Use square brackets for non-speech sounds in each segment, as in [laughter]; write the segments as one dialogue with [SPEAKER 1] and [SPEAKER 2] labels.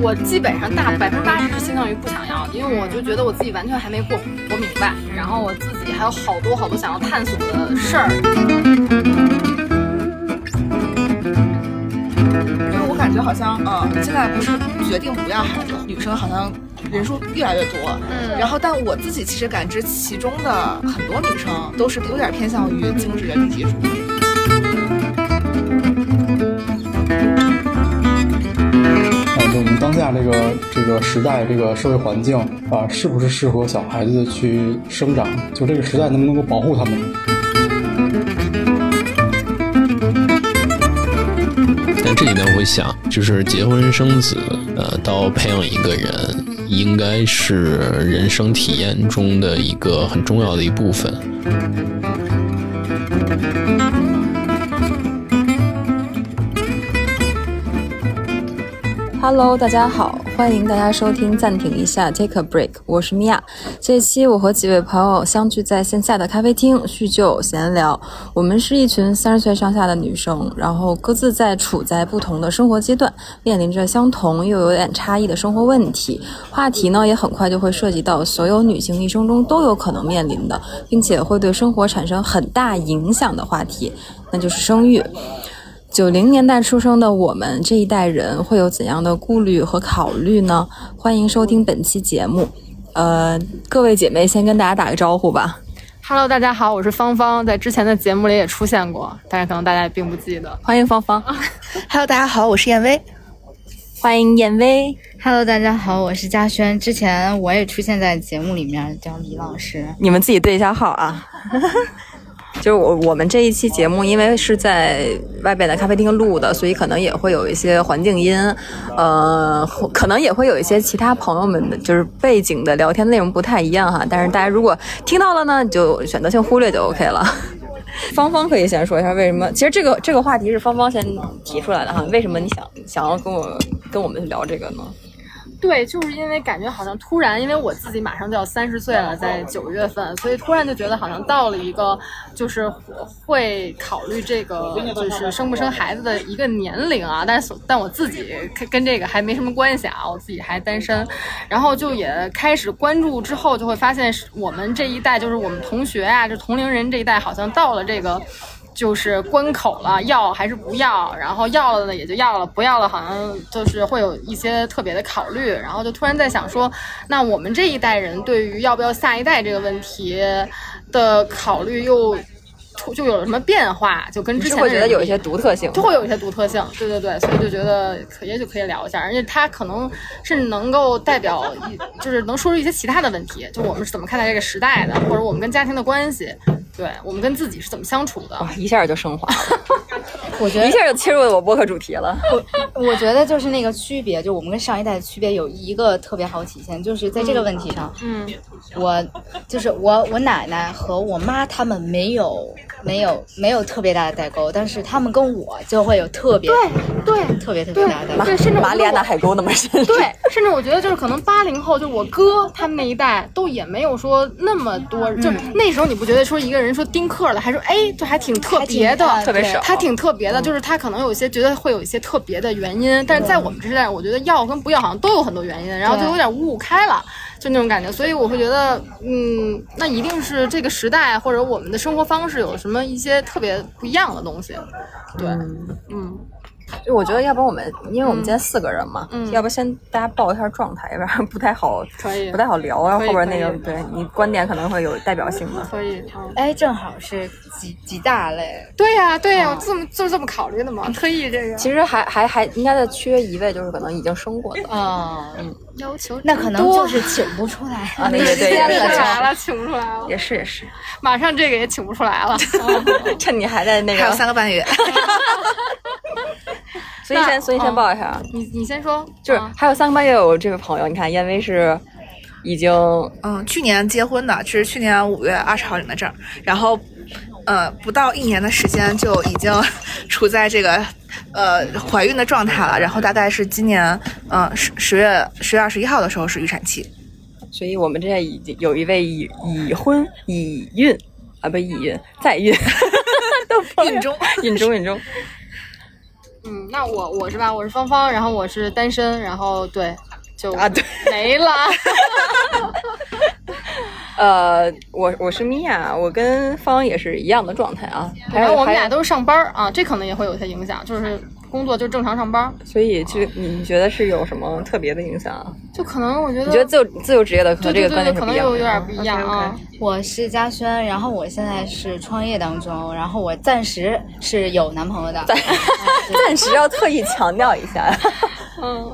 [SPEAKER 1] 我基本上大百分之八十是倾向于不想要的，因为我就觉得我自己完全还没过活明白，然后我自己还有好多好多想要探索的事儿。
[SPEAKER 2] 因为我感觉好像，呃，现在不是决定不要孩子，女生好像人数越来越多。嗯，然后但我自己其实感知其中的很多女生都是有点偏向于精致的利己主
[SPEAKER 3] 我们当下这个这个时代，这个社会环境啊，是不是适合小孩子去生长？就这个时代能不能够保护他们？
[SPEAKER 4] 但这里呢，我会想，就是结婚生子，呃，到培养一个人，应该是人生体验中的一个很重要的一部分。
[SPEAKER 5] Hello，大家好，欢迎大家收听暂停一下 Take a Break，我是米娅。这一期我和几位朋友相聚在线下的咖啡厅叙旧闲聊。我们是一群三十岁上下的女生，然后各自在处在不同的生活阶段，面临着相同又有点差异的生活问题。话题呢也很快就会涉及到所有女性一生中都有可能面临的，并且会对生活产生很大影响的话题，那就是生育。九零年代出生的我们这一代人会有怎样的顾虑和考虑呢？欢迎收听本期节目。呃，各位姐妹先跟大家打个招呼吧。
[SPEAKER 1] Hello，大家好，我是芳芳，在之前的节目里也出现过，但是可能大家也并不记得。
[SPEAKER 5] 欢迎芳芳。[laughs]
[SPEAKER 2] Hello，大家好，我是燕薇。
[SPEAKER 5] 欢迎燕薇。
[SPEAKER 6] Hello，大家好，我是嘉轩，之前我也出现在节目里面，叫李老师。
[SPEAKER 5] 你们自己对一下号啊。[laughs] 就是我我们这一期节目，因为是在外边的咖啡厅录的，所以可能也会有一些环境音，呃，可能也会有一些其他朋友们的，就是背景的聊天内容不太一样哈。但是大家如果听到了呢，就选择性忽略就 OK 了。[laughs] 芳芳可以先说一下为什么？其实这个这个话题是芳芳先提出来的哈。为什么你想想要跟我跟我们聊这个呢？
[SPEAKER 1] 对，就是因为感觉好像突然，因为我自己马上就要三十岁了，在九月份，所以突然就觉得好像到了一个就是会考虑这个就是生不生孩子的一个年龄啊。但是但我自己跟这个还没什么关系啊，我自己还单身。然后就也开始关注之后，就会发现我们这一代，就是我们同学啊，就同龄人这一代，好像到了这个。就是关口了，要还是不要？然后要了呢，也就要了；不要了，好像就是会有一些特别的考虑。然后就突然在想说，那我们这一代人对于要不要下一代这个问题的考虑又就有了什么变化？就跟之前
[SPEAKER 5] 会觉得有一些独特性，
[SPEAKER 1] 就会有一些独特性。对对对，所以就觉得可也许可以聊一下，而且它可能是能够代表一，就是能说出一些其他的问题，就我们是怎么看待这个时代的，或者我们跟家庭的关系。对我们跟自己是怎么相处的？
[SPEAKER 5] 哇，一下就升华了。[laughs]
[SPEAKER 6] 我觉得
[SPEAKER 5] 一下就切入了我播客主题了。
[SPEAKER 6] 我我觉得就是那个区别，就我们跟上一代的区别有一个特别好体现，就是在这个问题上，
[SPEAKER 1] 嗯，
[SPEAKER 6] 我就是我我奶奶和我妈他们没有没有没有特别大的代沟，但是他们跟我就会有特别
[SPEAKER 1] 对对
[SPEAKER 6] 特别特别大的代沟，
[SPEAKER 1] 对，甚至
[SPEAKER 5] 马里亚纳海沟那么深。
[SPEAKER 1] 对，甚至我觉得就是可能八零后，就我哥他们那一代都也没有说那么多，就那时候你不觉得说一个人说丁克的，还说哎，就还挺特别的，
[SPEAKER 5] 特别少，
[SPEAKER 1] 他挺特别的，就是他可能有一些觉得会有一些特别的原因，但是在我们这代，我觉得要跟不要好像都有很多原因，然后就有点五五开了，就那种感觉，所以我会觉得，嗯，那一定是这个时代或者我们的生活方式有什么一些特别不一样的东西，对，嗯。
[SPEAKER 5] 就我觉得，要不我们，因为我们今天四个人嘛，要不先大家报一下状态，要不然不太好，[laughs]
[SPEAKER 1] 可以，
[SPEAKER 5] 不太好聊。然后后边那个，对你观点可能会有代表性嘛。[laughs]
[SPEAKER 1] 可以，
[SPEAKER 6] 哎，正好是几几大类。
[SPEAKER 1] 对呀，对呀，我这么就是这么考虑的嘛，特意这个。
[SPEAKER 5] 其实还还还应该再缺一位，就是可能已经生过的。
[SPEAKER 6] 啊，
[SPEAKER 5] 嗯，
[SPEAKER 1] 要求
[SPEAKER 6] 那可能就是请不出来。[laughs]
[SPEAKER 5] 啊，那个 [laughs] 对，
[SPEAKER 1] 请不出来了，请不出来了。
[SPEAKER 5] 也是也是，
[SPEAKER 1] 马上这个也请不出来了，[laughs]
[SPEAKER 5] 趁你还在那个，
[SPEAKER 2] 还有三个半月。
[SPEAKER 5] 所以先，所以先报一下。
[SPEAKER 1] 你你先说，
[SPEAKER 5] 就是还有三个半月我这位朋友，你看燕威是已经
[SPEAKER 2] 嗯去年结婚的，是去年五月二十号领的证，然后呃不到一年的时间就已经处在这个呃怀孕的状态了，然后大概是今年嗯十十月十月二十一号的时候是预产期，
[SPEAKER 5] 所以我们这已经有一位已已婚已孕啊不已孕再孕。[laughs]
[SPEAKER 2] 孕中。
[SPEAKER 5] 孕中孕中。
[SPEAKER 1] 嗯，那我我是吧，我是芳芳，然后我是单身，然后对，就
[SPEAKER 5] 啊对
[SPEAKER 1] 没了。[laughs]
[SPEAKER 5] 呃，我我是米娅，我跟方也是一样的状态啊。还有
[SPEAKER 1] 我们俩都是上班儿啊，这可能也会有些影响，就是工作就正常上班儿，
[SPEAKER 5] 所以就你觉得是有什么特别的影响啊？
[SPEAKER 1] 就可能我觉得
[SPEAKER 5] 你觉得自由自由职业的和这个观念是不一样的
[SPEAKER 1] 有有点不一样啊。
[SPEAKER 6] 我是嘉轩，然后我现在是创业当中，然后我暂时是有男朋友的。
[SPEAKER 5] 暂 [laughs] 时要特意强调一下。
[SPEAKER 1] 嗯，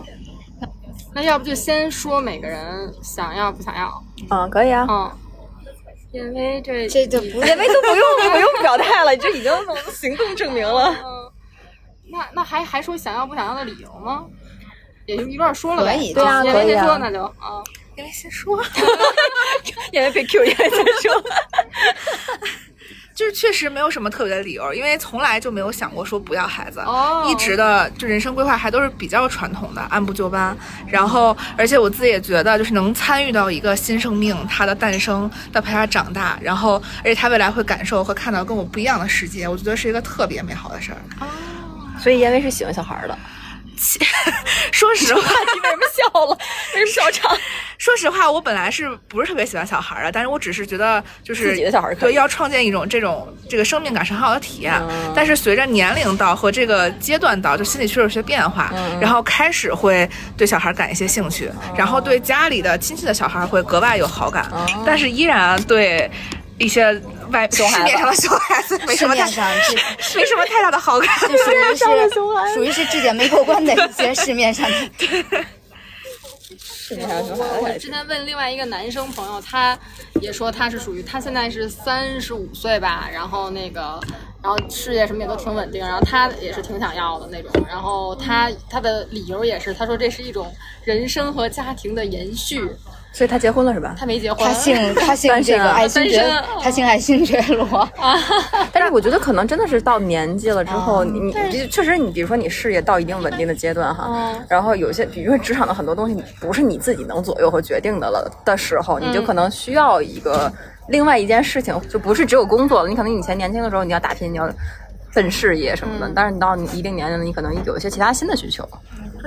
[SPEAKER 1] 那要不就先说每个人想要不想要？
[SPEAKER 5] 嗯，可以啊。
[SPEAKER 1] 嗯，因为这
[SPEAKER 6] 这就不
[SPEAKER 5] 因为都不用 [laughs] 不用表态了，这已经行动证明了。
[SPEAKER 1] 嗯，那那还还说想要不想要的理由吗？也就一段说了呗。
[SPEAKER 6] 可以
[SPEAKER 1] 对
[SPEAKER 5] 啊可以啊
[SPEAKER 1] 先说那就啊。
[SPEAKER 2] 因为先说，[laughs]
[SPEAKER 5] 因为被 Q，因为先说。
[SPEAKER 2] 就是确实没有什么特别的理由，因为从来就没有想过说不要孩子，
[SPEAKER 1] 哦
[SPEAKER 2] 一直的就人生规划还都是比较传统的，按部就班。然后，而且我自己也觉得，就是能参与到一个新生命它的诞生，到陪它长大，然后而且它未来会感受和看到跟我不一样的世界，我觉得是一个特别美好的事儿。
[SPEAKER 5] 所以因为是喜欢小孩的。[laughs]
[SPEAKER 2] 说实话，
[SPEAKER 5] 你为什么笑了？为什么笑场？[laughs]
[SPEAKER 2] 说实话，我本来是不是特别喜欢小孩儿的，但是我只是觉得就是
[SPEAKER 5] 自己的小孩儿
[SPEAKER 2] 对要创建一种这种这个生命感是很好的体验。
[SPEAKER 5] 嗯
[SPEAKER 2] 但是随着年龄到和这个阶段到，就心里确实有些变化，
[SPEAKER 5] 嗯
[SPEAKER 2] 然后开始会对小孩儿感一些兴趣，然后对家里的亲戚的小孩儿会格外有好感，但是依然对一些外
[SPEAKER 5] 熊孩子
[SPEAKER 2] 市面上的熊孩子没什么太
[SPEAKER 6] 市面上这 [laughs]
[SPEAKER 2] 没什么太大的好感。
[SPEAKER 6] 这属于是属于是质检没过关的一些市面上的。
[SPEAKER 5] 是你还有熊孩
[SPEAKER 1] 我我之前问另外一个男生朋友，他也说他是属于他现在是三十五岁吧，然后那个，然后事业什么也都挺稳定，然后他也是挺想要的那种，然后他他的理由也是，他说这是一种人生和家庭的延续，
[SPEAKER 5] 所以他结婚了是吧？
[SPEAKER 1] 他没结婚，
[SPEAKER 6] 他姓他姓这个爱新觉，他姓爱新觉罗。[laughs]
[SPEAKER 5] 但是我觉得可能真的是到年纪了之后，
[SPEAKER 6] 嗯
[SPEAKER 5] 你你你确实你比如说你事业到一定稳定的阶段哈，
[SPEAKER 1] 嗯
[SPEAKER 5] 然后有些比如说职场的很多东西，不是你自己能左右和决定的了的时候，你就可能需要一个另外一件事情，就不是只有工作了。你可能以前年轻的时候你要打拼，你要奔事业什么的，但是你到你一定年龄了，你可能有一些其他新的需求。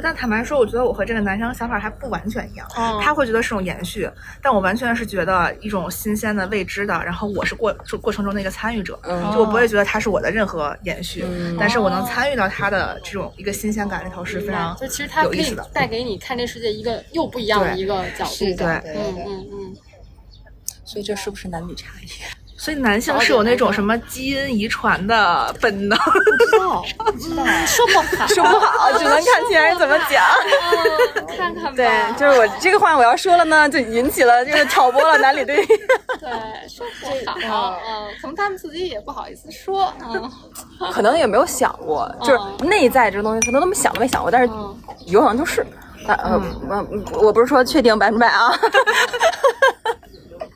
[SPEAKER 2] 但坦白说，我觉得我和这个男生想法还不完全一样。
[SPEAKER 1] 嗯
[SPEAKER 2] 他会觉得是种延续，但我完全是觉得一种新鲜的、未知的。然后我是过过程中的一个参与者，
[SPEAKER 5] 嗯
[SPEAKER 2] 就我不会觉得他是我的任何延续，但是我能参与到他的这种一个新鲜感里头是非常
[SPEAKER 1] 就其实他可以
[SPEAKER 2] 有意思的。
[SPEAKER 1] 带给你看这世界一个又不一样的一个角度，
[SPEAKER 2] 对
[SPEAKER 1] 嗯嗯嗯，
[SPEAKER 5] 所以这是不是男女差异？
[SPEAKER 2] 所以男性是有那种什么基因遗传的本能，
[SPEAKER 6] 知道知道。
[SPEAKER 1] 说不好，[laughs]
[SPEAKER 5] 说不好，[laughs] 只能看其他人怎么讲。
[SPEAKER 1] 嗯看看吧，
[SPEAKER 5] 对，就是我这个话我要说了呢，就引起了就是挑拨了男女对。立。[laughs]
[SPEAKER 1] 对，说不好，嗯，可能他们自己也不好意思说，嗯，
[SPEAKER 5] 可能也没有想过，就是内在这个东西，可能他们想都没想过，但是有可能就是。但嗯，我我不是说确定百分之百啊，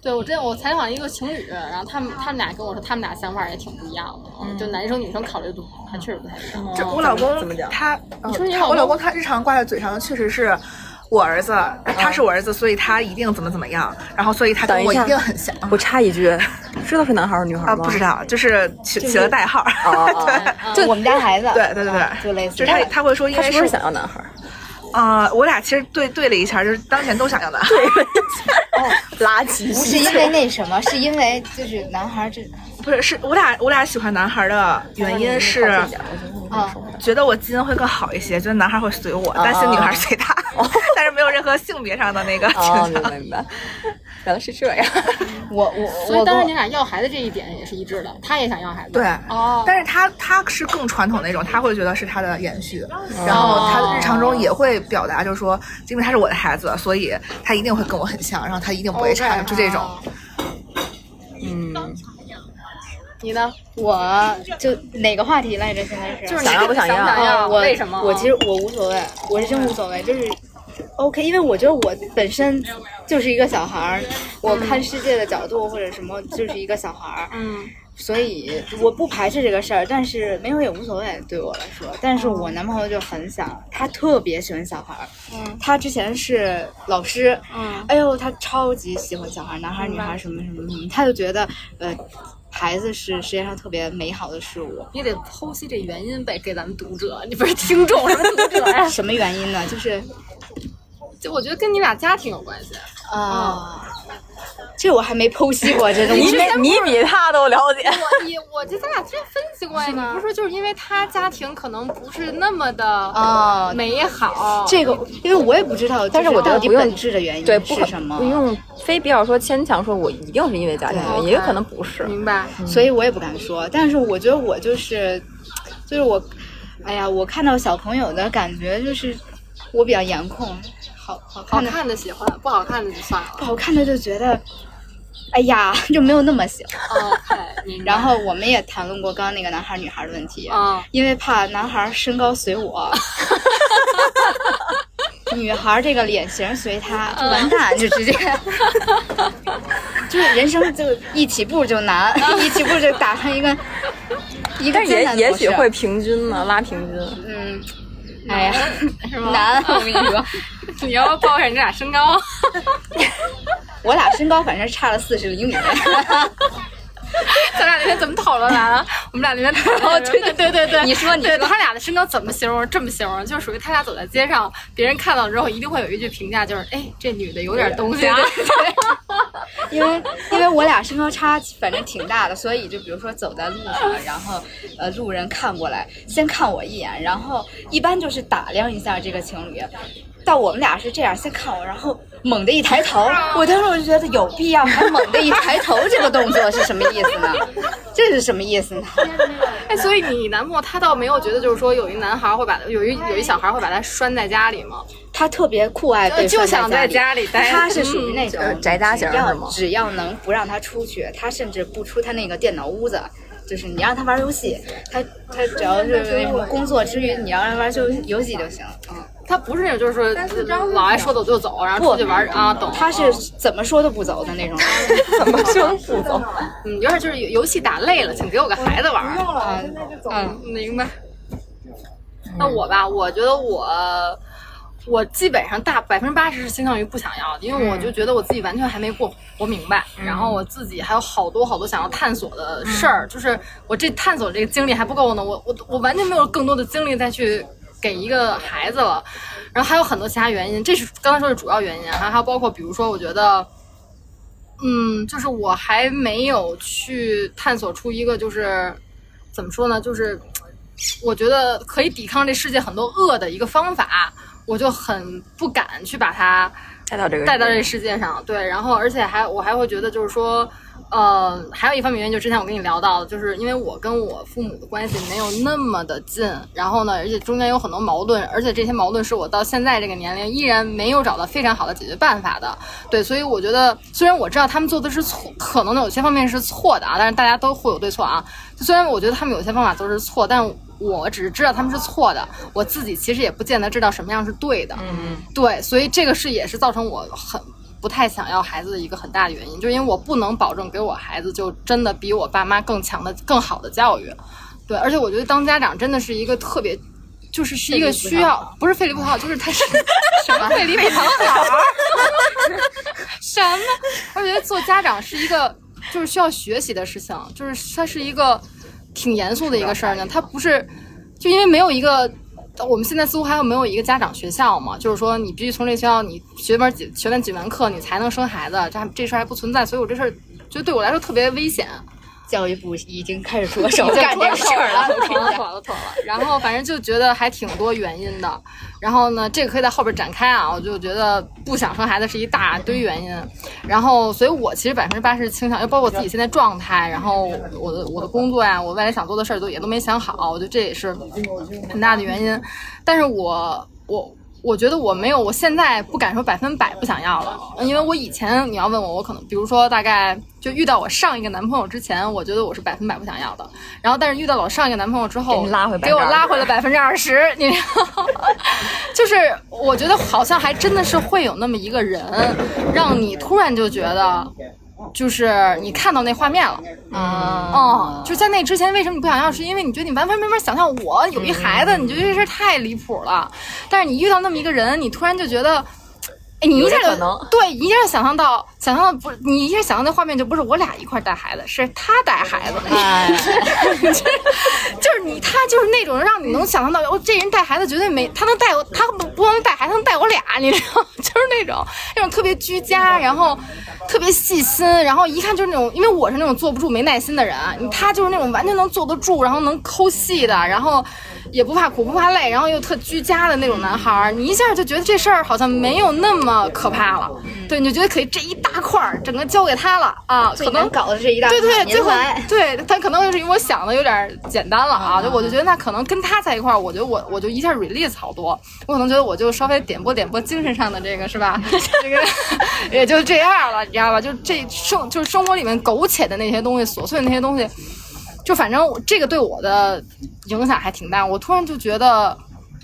[SPEAKER 1] 对我之前我采访一个情侣，然后他们他们俩跟我说，他们俩想法也挺不一样的，嗯，就男生女生考虑度还确实不太一样。
[SPEAKER 2] 就我老公
[SPEAKER 5] 怎么讲
[SPEAKER 2] 他，你
[SPEAKER 1] 说你老公
[SPEAKER 2] 他我老公他日常挂在嘴上的确实是。我儿子，他是我儿子，所以他一定怎么怎么样，然后所以他跟我
[SPEAKER 5] 等一
[SPEAKER 2] 定很像。
[SPEAKER 5] 我插一句，知道是男孩儿女孩吗？
[SPEAKER 2] 不知。道，就是起起了代号。[laughs] 对，
[SPEAKER 6] 就我们家孩子，
[SPEAKER 2] 对对对对
[SPEAKER 6] 啊就类似
[SPEAKER 2] 就是他他会说，因为
[SPEAKER 5] 他是不是想要男孩儿？
[SPEAKER 2] 啊、我俩其实对对了一下，就是当前都想要的。[laughs]
[SPEAKER 5] 垃圾。
[SPEAKER 6] 不是因为那什么，是因为就是男孩这
[SPEAKER 2] 不是，是我俩我俩喜欢男孩的原因是
[SPEAKER 6] 啊，
[SPEAKER 2] 觉得我基因会更好一些，觉得男孩会随我，担心女孩随他，[laughs] 但是没有任何性别上的那个倾向。
[SPEAKER 5] 白明白，原来是这样。[laughs]
[SPEAKER 6] 我我
[SPEAKER 1] 所以
[SPEAKER 6] 我
[SPEAKER 1] 当时你俩要孩子这一点也是一致的，他也想要孩子。
[SPEAKER 2] 对，
[SPEAKER 1] 哦，
[SPEAKER 2] 但是他他是更传统那种，他会觉得是他的延续，然后他的日常中也会表达，就是说，因为他是我的孩子，所以他一定会跟我很像，然后他一定不会差，就这种。
[SPEAKER 1] 哦
[SPEAKER 5] 嗯，
[SPEAKER 1] 你呢？
[SPEAKER 6] 我就哪个话题来着？现在是
[SPEAKER 1] 就是
[SPEAKER 5] 想要不想要
[SPEAKER 1] 想不想要？
[SPEAKER 6] 我
[SPEAKER 1] 为什么？
[SPEAKER 6] 我其实我无所谓，我是真无所谓，就是 OK，因为我觉得我本身就是一个小孩儿，我看世界的角度或者什么就是一个小孩儿，
[SPEAKER 1] 嗯
[SPEAKER 6] 所以我不排斥这个事儿，但是没有也无所谓对我来说。但是我男朋友就很想，他特别喜欢小孩儿，
[SPEAKER 1] 嗯
[SPEAKER 6] 他之前是老师，
[SPEAKER 1] 嗯
[SPEAKER 6] 哎呦，他超级喜欢小孩儿，男孩儿、女孩儿什么什么什么，他就觉得呃。孩子是世界上特别美好的事物。
[SPEAKER 1] 你得剖析这原因呗，给咱们读者，你不是听众，什么读者呀？
[SPEAKER 6] 什么原因呢？就是
[SPEAKER 1] 就我觉得跟你俩家庭有关系。
[SPEAKER 6] 啊，这我还没剖析过这种。
[SPEAKER 5] 你比你比他都了解。
[SPEAKER 1] 我你我这咱俩之前分析过呀，你不是说就是因为他家庭可能不是那么的
[SPEAKER 6] 啊
[SPEAKER 1] 美好，
[SPEAKER 6] 这个，因为我也不知道，
[SPEAKER 5] 但是我
[SPEAKER 6] 到底本质的原因
[SPEAKER 5] 对，不
[SPEAKER 6] 什么
[SPEAKER 5] 不，用非必要说牵强说，我一定是因为家庭原因，也有可能不是。
[SPEAKER 1] 明白？
[SPEAKER 6] 所以我也不敢说。但是我觉得我就是，就是我，哎呀，我看到小朋友的感觉就是我比较颜控，好好
[SPEAKER 1] 好
[SPEAKER 6] 看的
[SPEAKER 1] 看的喜欢，不好看的就算了不。
[SPEAKER 6] 好看的就觉得，哎呀，就没有那么喜欢。
[SPEAKER 1] OK，明白
[SPEAKER 6] 然后我们也谈论过刚刚那个男孩女孩的问题，
[SPEAKER 1] 啊
[SPEAKER 6] 因为怕男孩身高随我，[laughs] 女孩这个脸型随他，就完蛋，就直接，就是人生就一起步就难，[laughs] 一起步就打上一个一个
[SPEAKER 5] 但也也许会平均呢，拉平均。
[SPEAKER 6] 嗯，哎呀，
[SPEAKER 1] 是吗？
[SPEAKER 6] 难，我跟你说，
[SPEAKER 1] 你要报一下你俩身高？[laughs]
[SPEAKER 6] 我俩身高反正差了四十厘米。[laughs]
[SPEAKER 1] 咱俩那天怎么讨论来了？我们俩那天讨论，
[SPEAKER 6] 哦对
[SPEAKER 1] 对对对对，
[SPEAKER 6] 你说你说
[SPEAKER 1] 对他俩的身高怎么形容？这么形容，就是属于他俩走在街上，别人看到之后一定会有一句评价，就是哎，这女的有点东西啊。[laughs]
[SPEAKER 6] 因为因为我俩身高差反正挺大的，所以就比如说走在路上，然后呃路人看过来，先看我一眼，然后一般就是打量一下这个情侣。到我们俩是这样，先看我，然后猛地一抬头，我当时我就觉得有必要还猛地一抬头这个动作是什么意思呢？[laughs] 这是什么意思呢？
[SPEAKER 1] 哎，所以你男朋友他倒没有觉得，就是说有一男孩会把有一有一小孩会把他拴在家里吗？
[SPEAKER 6] 他特别酷爱被拴
[SPEAKER 1] 就想在
[SPEAKER 6] 在
[SPEAKER 1] 家里待
[SPEAKER 6] 他是属于那种
[SPEAKER 5] 嗯宅家型
[SPEAKER 6] 只要
[SPEAKER 5] 是吗
[SPEAKER 6] 只要能不让他出去，他甚至不出他那个电脑屋子。就是你让他玩游戏，他他只要是那什么工作之余，你要让他玩就游戏就行。嗯，
[SPEAKER 1] 他不是那种就是说老爱说走就走，然后出去玩啊，懂？
[SPEAKER 6] 他是怎么说都不走的那种人。[laughs]
[SPEAKER 5] 怎么说都不走？[laughs]
[SPEAKER 1] 嗯，有点就是游戏打累了，请给我个孩子玩儿。
[SPEAKER 6] 嗯嗯，
[SPEAKER 1] 明白。那我吧，我觉得我我基本上大百分之八十是倾向于不想要的，因为我就觉得我自己完全还没过活明白，然后我自己还有好多好多想要探索的事儿，就是我这探索这个精力还不够呢，我我我完全没有更多的精力再去给一个孩子了，然后还有很多其他原因，这是刚才说的主要原因，还还有包括比如说，我觉得。嗯，就是我还没有去探索出一个就是怎么说呢，就是我觉得可以抵抗这世界很多恶的一个方法，我就很不敢去把它
[SPEAKER 5] 带到这个
[SPEAKER 1] 带到这世界上。对，然后而且还我还会觉得就是说，呃，还有一方面原因，就是之前我跟你聊到的，就是因为我跟我父母的关系没有那么的近，然后呢，而且中间有很多矛盾，而且这些矛盾是我到现在这个年龄依然没有找到非常好的解决办法的。对，所以我觉得，虽然我知道他们做的是错，可能有些方面是错的啊，但是大家都会有对错啊。虽然我觉得他们有些方法都是错，但我只是知道他们是错的，我自己其实也不见得知道什么样是对的。嗯，对，所以这个是也是造成我很不太想要孩子的一个很大的原因，就是因为我不能保证给我孩子就真的比我爸妈更强的、更好的教育。对，而且我觉得当家长真的是一个特别。就是是一个需要，[laughs] 不是费力不讨好，就是他是什么费力不讨好，什么？我觉得做家长是一个就是需要学习的事情，就是它是一个挺严肃的一个事儿呢。他不是就因为没有一个，我们现在似乎还有没有一个家长学校嘛？就是说你必须从这学校你学门几学完几门课，你才能生孩子，这还这事儿还不存在，所以我这事儿就对我来说特别危险。
[SPEAKER 6] 教育部已经开始着手 [laughs] 干这个事儿了。
[SPEAKER 1] 妥了，妥了，妥了。然后反正就觉得还挺多原因的。然后呢，这个可以在后边展开啊。我就觉得不想生孩子是一大堆原因。然后，所以我其实百分之八十倾向，又包括我自己现在状态，然后我的我的工作呀，我未来想做的事儿都也都没想好。我觉得这也是很大的原因。但是我我。我觉得我没有，我现在不敢说百分百不想要了，因为我以前你要问我，我可能比如说大概就遇到我上一个男朋友之前，我觉得我是百分百不想要的。然后但是遇到了我上一个男朋友之后，
[SPEAKER 5] 拉回
[SPEAKER 1] 给我拉回了百分之二十，你知道，[laughs] 就是我觉得好像还真的是会有那么一个人，让你突然就觉得。就是你看到那画面了，
[SPEAKER 5] 啊，
[SPEAKER 1] 哦，就在那之前，为什么你不想要？是因为你觉得你完全没法想象我有一孩子，你觉得这事太离谱了。但是你遇到那么一个人，你突然就觉得，哎，你一下就
[SPEAKER 5] 能。
[SPEAKER 1] 对，一下就想象到，想象到不是你一下想象那画面就不是我俩一块儿带孩子，是他带孩子，
[SPEAKER 5] 哎，
[SPEAKER 1] 就 [laughs] 是就是你他就是那种让你能想象到，哦，这人带孩子绝对没他能带我，他不不光能带孩子，他能带我俩，你知道吗，[laughs] 就是那种那种特别居家，然后特别细心，然后一看就是那种，因为我是那种坐不住、没耐心的人，你他就是那种完全能坐得住，然后能抠细的，然后也不怕苦不怕累，然后又特居家的那种男孩儿，你一下就觉得这事儿好像没有那么可怕了，对，你就觉得可以这一大块儿整个交给他了啊，可能
[SPEAKER 6] 搞的这一大
[SPEAKER 1] 对对，最后。对他可能就是因为我想的有点简单了啊，就我就觉得那可能跟他在一块儿，我觉得我我就一下 release 好多，我可能觉得我就稍微点拨点拨精神上的这个是吧？[laughs] 这个也就这样了，你知道吧？就这生就是生活里面苟且的那些东西，琐碎的那些东西，就反正这个对我的影响还挺大。我突然就觉得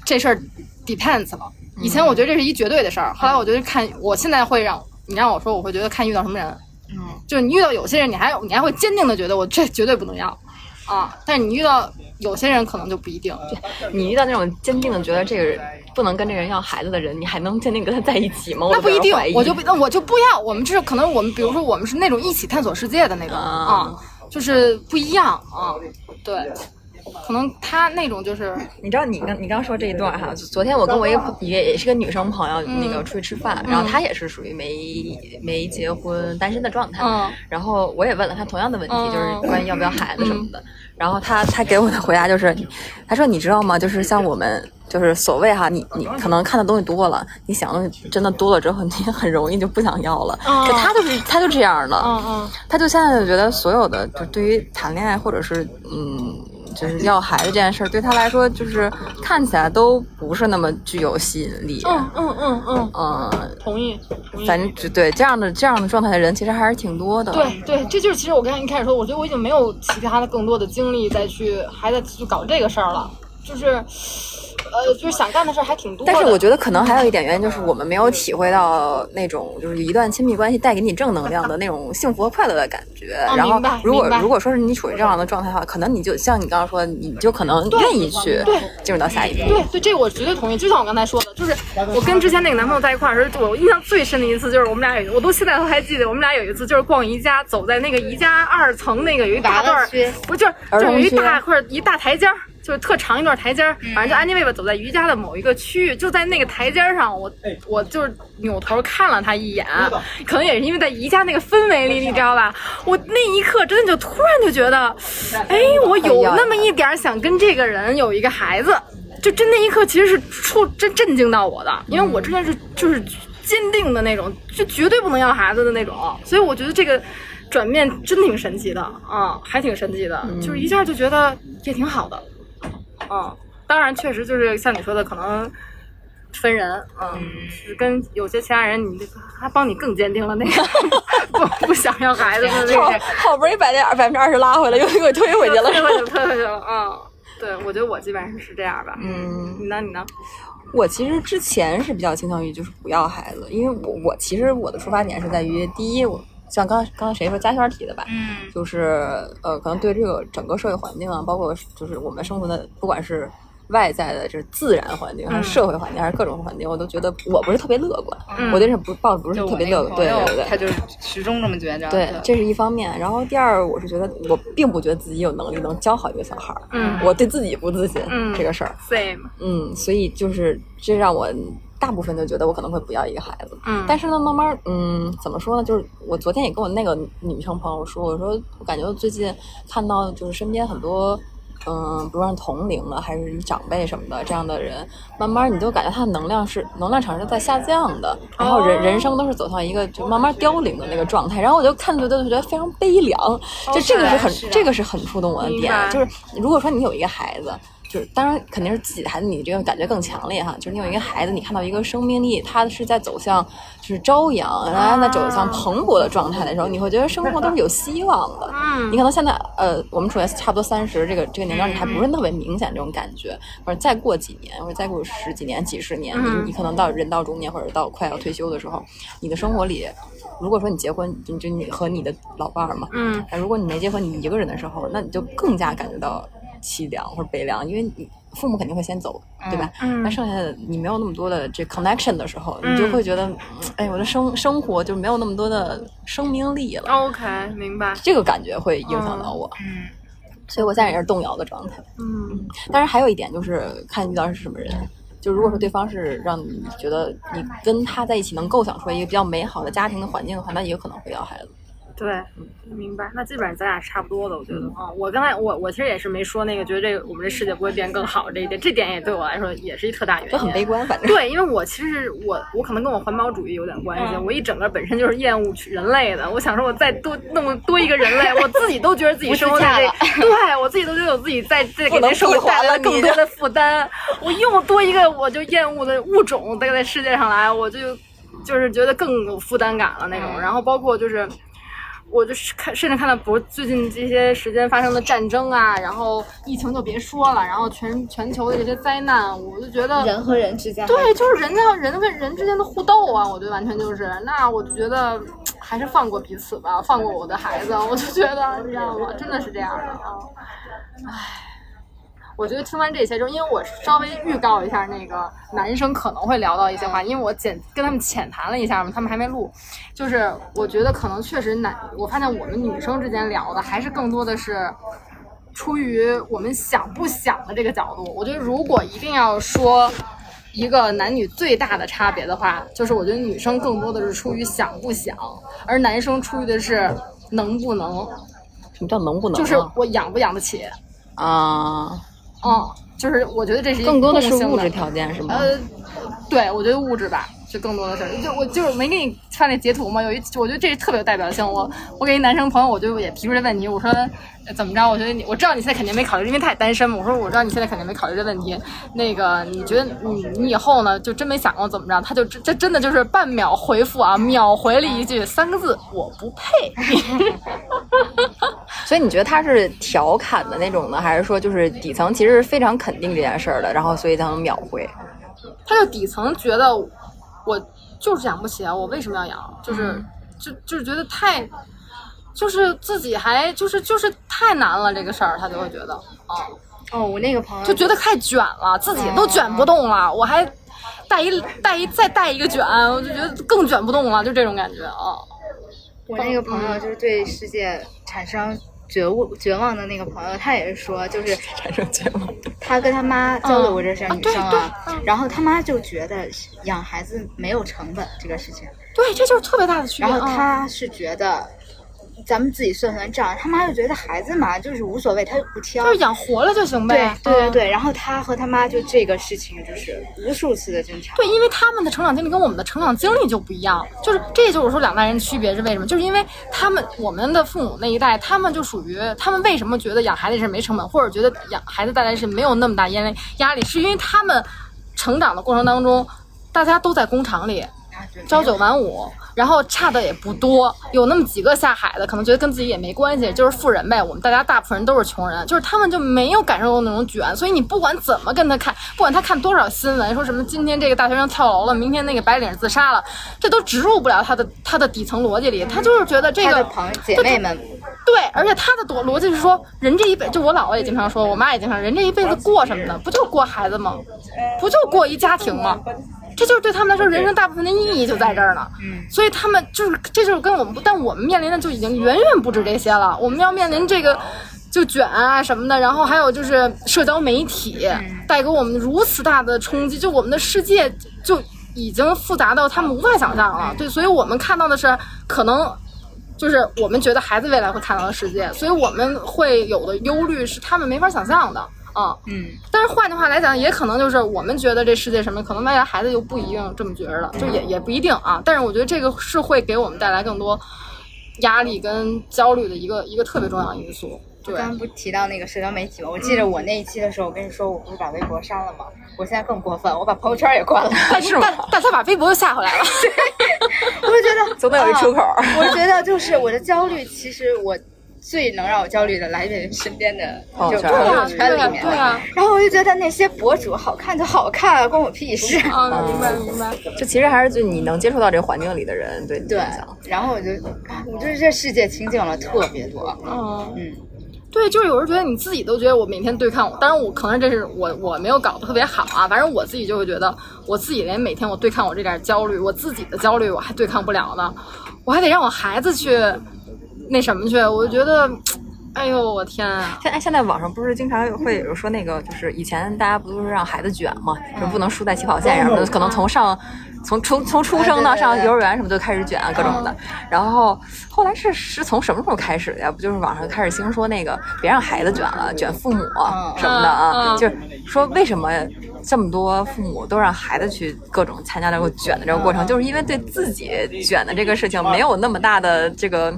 [SPEAKER 1] 这事儿 depends 了。以前我觉得这是一绝对的事儿，后来我觉得看，我现在会让你让我说，我会觉得看遇到什么人。
[SPEAKER 6] 嗯，
[SPEAKER 1] 就是你遇到有些人，你还你还会坚定的觉得我这绝对不能要啊，但是你遇到有些人可能就不一定。[laughs]
[SPEAKER 5] 你遇到那种坚定的觉得这个人不能跟这个人要孩子的人，你还能坚定跟他在一起吗？
[SPEAKER 1] 那不一定我就不那我就不要。我们这可能我们比如说我们是那种一起探索世界的那种
[SPEAKER 5] 啊
[SPEAKER 1] 啊，就是不一样啊。对，可能他那种就是
[SPEAKER 5] 你知道你刚你刚说这一段哈，昨天我跟我一个朋也也是个女生朋友，
[SPEAKER 1] 嗯。
[SPEAKER 5] 那个出去吃饭，然后她也是属于没没结婚单身的状态，
[SPEAKER 1] 嗯。
[SPEAKER 5] 然后我也问了她同样的问题，
[SPEAKER 1] 嗯。
[SPEAKER 5] 就是关于要不要孩子什么的，然后她她给我的回答就是，她说你知道吗？就是像我们就是所谓哈，你你可能看的东西多了，你想的东西真的多了之后，你很容易就不想要了，
[SPEAKER 1] 嗯。
[SPEAKER 5] 就她就是她就这样的，
[SPEAKER 1] 嗯嗯。
[SPEAKER 5] 他就现在就觉得所有的就对于谈恋爱或者是嗯，就是要孩子这件事儿，对他来说就是看起来都不是那么具有吸引力。
[SPEAKER 1] 嗯嗯嗯嗯，
[SPEAKER 5] 嗯，
[SPEAKER 1] 同意。同意
[SPEAKER 5] 反正就对这样的这样的状态的人其实还是挺多的。
[SPEAKER 1] 对对，这就是其实我刚才一开始说，我觉得我已经没有其他的更多的精力再去还在去搞这个事儿了，就是呃，就是想干的事儿还挺多。
[SPEAKER 5] 但是我觉得可能还有一点原因，就是我们没有体会到那种就是一段亲密关系带给你正能量的那种幸福和快乐的感觉。然后如果如果说是你处于这样的状态的话，可能你就像你刚刚说，你就可能愿意去进入到下一步。
[SPEAKER 1] 对对，这个我绝对同意。就像我刚才说的，就是我跟之前那个男朋友在一块儿的时候，我印象最深的一次就是我们俩有，我都现在都还记得，我们俩有一次就是逛宜家，走在那个宜家二层那个有一大段不就是就有一大块儿一大台阶儿。就是特长一段台阶儿，反正就安妮贝贝走在瑜伽的某一个区域，就在那个台阶儿上，我我就是扭头看了他一眼，可能也是因为在瑜伽那个氛围里，你知道吧？我那一刻真的就突然就觉得，哎，我有那么一点儿想跟这个人有一个孩子，就真那一刻其实是触真震惊到我的，因为我之前是就是坚定的那种，就绝对不能要孩子的那种，所以我觉得这个转变真挺神奇的啊，还挺神奇的，就是一下就觉得也挺好的，嗯，当然确实就是像你说的，可能。分人，嗯，是跟有些其他人，你他帮你更坚定了那个 [laughs] 不不想要孩子的那
[SPEAKER 5] 好
[SPEAKER 1] 个，
[SPEAKER 5] 好不容易把这百分之二十拉回来，又给我推回去了。
[SPEAKER 1] 退回去了，退回去了，嗯，对，我觉得我基本上是这样吧，
[SPEAKER 5] 嗯，
[SPEAKER 1] 你呢？你呢？
[SPEAKER 5] 我其实之前是比较倾向于就是不要孩子，因为我我其实我的出发点是在于，第一，我像刚刚刚才谁说嘉轩提的吧，
[SPEAKER 6] 嗯，
[SPEAKER 5] 就是呃，可能对这个整个社会环境啊，包括就是我们生活的，不管是外在的，就是自然环境，还是社会环境，还是各种环境，我都觉得我不是特别乐观，我对这不抱不是特别乐观，对对对对。
[SPEAKER 6] 他就是始终这么觉着。
[SPEAKER 5] 对，这是一方面。然后第二，我是觉得我并不觉得自己有能力能教好一个小孩儿，
[SPEAKER 1] 嗯
[SPEAKER 5] 我对自己不自信，
[SPEAKER 1] 嗯
[SPEAKER 5] 这个事儿
[SPEAKER 1] ，same，
[SPEAKER 5] 嗯，所以就是这让我大部分就觉得我可能会不要一个孩子，
[SPEAKER 1] 嗯
[SPEAKER 5] 但是呢，慢慢，嗯，怎么说呢？就是我昨天也跟我那个女生朋友说，我说我感觉最近看到就是身边很多。嗯，不论是同龄的还是你长辈什么的，这样的人，慢慢你就感觉他的能量是能量场是在下降的，然后人、
[SPEAKER 1] 哦
[SPEAKER 5] 人生都是走向一个就慢慢凋零的那个状态，然后我就看着就觉得非常悲凉，就这个是很、这个是很触动我的点，就是如果说你有一个孩子，就是当然肯定是自己的孩子，你这个感觉更强烈哈。就是你有一个孩子，你看到一个生命力，他是在走向就是朝阳，然后在走向蓬勃的状态的时候，你会觉得生活都是有希望的。[laughs]
[SPEAKER 1] 嗯。
[SPEAKER 5] 你可能现在呃，我们处在差不多三十这个这个年龄，你还不是特别明显这种感觉，或者再过几年，或者再过十几年、几十年，你你可能到人到中年或者到快要退休的时候，你的生活里，如果说你结婚，就就你和你的老伴儿嘛，
[SPEAKER 1] 嗯。
[SPEAKER 5] 那如果你没结婚，你一个人的时候，那你就更加感觉到凄凉或者悲凉，因为你父母肯定会先走，对吧？
[SPEAKER 1] 嗯
[SPEAKER 5] 那剩下的你没有那么多的这 connection 的时候，
[SPEAKER 1] 嗯
[SPEAKER 5] 你就会觉得，哎，我的生生活就没有那么多的生命力了
[SPEAKER 1] ，OK，明白。
[SPEAKER 5] 这个感觉会影响到我。
[SPEAKER 6] 嗯，
[SPEAKER 5] 所以我现在也是动摇的状态。
[SPEAKER 1] 嗯
[SPEAKER 5] 但是还有一点就是看遇到是什么人。就如果说对方是让你觉得你跟他在一起能构想出来一个比较美好的家庭的环境的话，那也有可能会要孩子。
[SPEAKER 1] 对，明白。那基本上咱俩是差不多的，我觉得啊、我刚才我我其实也是没说那个，觉得这个我们这世界不会变更好这一点，这点也对我来说也是一特大原因。
[SPEAKER 5] 都很悲观，反正
[SPEAKER 1] 对，因为我其实我我可能跟我环保主义有点关系，我一整个本身就是厌恶人类的。我想说，我再多弄多一个人类，我自己都觉得自己生活在这，对我自己都觉得我自己在在给这社会带来了更多的负担。我又多一个我就厌恶的物种带在世界上来，我就就是觉得更有负担感了那种。然后包括就是。我就是看，甚至看到，比如最近这些时间发生的战争啊，然后疫情就别说了，然后全全球的这些灾难，我就觉得
[SPEAKER 6] 人和人之间
[SPEAKER 1] 对，就是人家人跟人之间的互斗啊，我觉得完全就是，那我就觉得还是放过彼此吧，放过我的孩子，我就觉得你知道吗？真的是这样的啊，唉。我觉得听完这些之后，因为我稍微预告一下那个男生可能会聊到一些话，因为我简跟他们浅谈了一下嘛，他们还没录。就是我觉得可能确实男，我发现我们女生之间聊的还是更多的是出于我们想不想的这个角度。我觉得如果一定要说一个男女最大的差别的话，就是我觉得女生更多的是出于想不想，而男生出于的是能不能，
[SPEAKER 5] 什么叫能不能啊？
[SPEAKER 1] 就是我养不养得起。
[SPEAKER 5] 啊，
[SPEAKER 1] 嗯，就是我觉得这是一个
[SPEAKER 5] 更多的是物质条件是吗？
[SPEAKER 1] 呃，对，我觉得物质吧，就更多的事儿，就我就是没给你发那截图嘛，有一，我觉得这是特别有代表性。我我给一男生朋友，我就也提出这问题，我说呃怎么着？我觉得你，我知道你现在肯定没考虑，因为他也单身嘛。我说我知道你现在肯定没考虑这问题。那个，你觉得你你以后呢，就真没想过怎么着？他就这这真的就是半秒回复啊，[laughs] 秒回了一句三个字：我不配。[laughs]
[SPEAKER 5] 所以你觉得他是调侃的那种呢，还是说就是底层其实是非常肯定这件事儿的，然后所以才能秒回？
[SPEAKER 1] 他就底层觉得我就是养不起啊，我为什么要养？就是、就就是觉得太，就是自己还就是就是太难了这个事儿，他就会觉得啊，
[SPEAKER 6] 哦，我那个朋友
[SPEAKER 1] 就觉得太卷了，自己都卷不动了，我还带一带一再带一个卷，我就觉得更卷不动了，就这种感觉啊。
[SPEAKER 6] 我那个朋友就是对世界产生绝望绝望的那个朋友，他也是说，就是
[SPEAKER 5] 产生绝望。
[SPEAKER 6] 他跟他妈交流过这事儿，
[SPEAKER 1] 啊
[SPEAKER 6] 女生啊，然后他妈就觉得养孩子没有成本这个事情，
[SPEAKER 1] 对，这就是特别大的区别。
[SPEAKER 6] 然后
[SPEAKER 1] 啊
[SPEAKER 6] 他是觉得。咱们自己算算账，他妈就觉得孩子嘛就是无所谓，他不挑，
[SPEAKER 1] 就是养活了就行呗。嗯
[SPEAKER 6] 对对对。然后他和他妈就这个事情就是无数次的争吵。
[SPEAKER 1] 对，因为他们的成长经历跟我们的成长经历就不一样，就是这就是说两代人的区别是为什么？就是因为他们我们的父母那一代，他们就属于他们为什么觉得养孩子是没成本，或者觉得养孩子带来是没有那么大压力压力，是因为他们成长的过程当中，大家都在工厂里朝九晚五，然后差的也不多，有那么几个下海的，可能觉得跟自己也没关系，就是富人呗。我们大家大部分人都是穷人，就是他们就没有感受到那种卷，所以你不管怎么跟他看，不管他看多少新闻，说什么今天这个大学生跳楼了，明天那个白领自杀了，这都植入不了他的他的底层逻辑里，他就是觉得这个
[SPEAKER 6] 朋姐妹们，
[SPEAKER 1] 对，而且他的逻逻辑是说，人这一辈，就我姥姥也经常说，我妈也经常，人这一辈子过什么呢？不就过孩子吗？不就过一家庭吗？这就是对他们来说，人生大部分的意义就在这儿呢。嗯，所以他们就是，这就是跟我们不，但我们面临的就已经远远不止这些了。我们要面临这个。就卷啊什么的，然后还有就是社交媒体带给我们如此大的冲击，就我们的世界就已经复杂到他们无法想象了。对，所以我们看到的是可能就是我们觉得孩子未来会看到的世界，所以我们会有的忧虑是他们没法想象的啊。
[SPEAKER 6] 嗯，
[SPEAKER 1] 但是换句话来讲，也可能就是我们觉得这世界什么，可能未来孩子就不一定这么觉着了，就也也不一定啊。但是我觉得这个是会给我们带来更多压力跟焦虑的一个一个特别重要的因素。对，
[SPEAKER 6] 刚刚不提到那个社交媒体吗？我记得我那一期的时候，我跟你说，我不是把微博删了吗？我现在更过分，我把朋友圈也关了。
[SPEAKER 1] 但是 [laughs] 但但他把微博又下回来了。[laughs]
[SPEAKER 6] 我就觉得
[SPEAKER 5] 总得有一出口。
[SPEAKER 6] 啊我觉得就是我的焦虑，其实我最能让我焦虑的来源于身边的
[SPEAKER 5] 朋友圈
[SPEAKER 6] 就朋友圈里面。
[SPEAKER 1] 对啊，
[SPEAKER 6] 然后我就觉得那些博主好看就好看啊，关我屁事。
[SPEAKER 1] 啊，明白明白。
[SPEAKER 5] 就其实还是就你能接触到这个环境里的人对
[SPEAKER 6] 对
[SPEAKER 5] 影响。，
[SPEAKER 6] 然后我就，我就是这世界清静了特别多。
[SPEAKER 1] 嗯，
[SPEAKER 6] 嗯，
[SPEAKER 1] 对，就是有时候觉得你自己都觉得我每天对抗我，当然我可能这是我我没有搞得特别好啊，反正我自己就会觉得我自己连每天我对抗我这点焦虑，我自己的焦虑我还对抗不了呢，我还得让我孩子去那什么去，我就觉得，哎呦我天啊！
[SPEAKER 5] 现在现在网上不是经常会有人说那个，就是以前大家不都是让孩子卷嘛，就不能输在起跑线上，可能从上从从从出生到上幼儿园什么就开始卷啊各种的。然后后来是是从什么时候开始的呀？不就是网上开始兴说那个别让孩子卷了，卷父母什么的啊？就是说为什么这么多父母都让孩子去各种参加这个卷的这个过程，就是因为对自己卷的这个事情没有那么大的这个。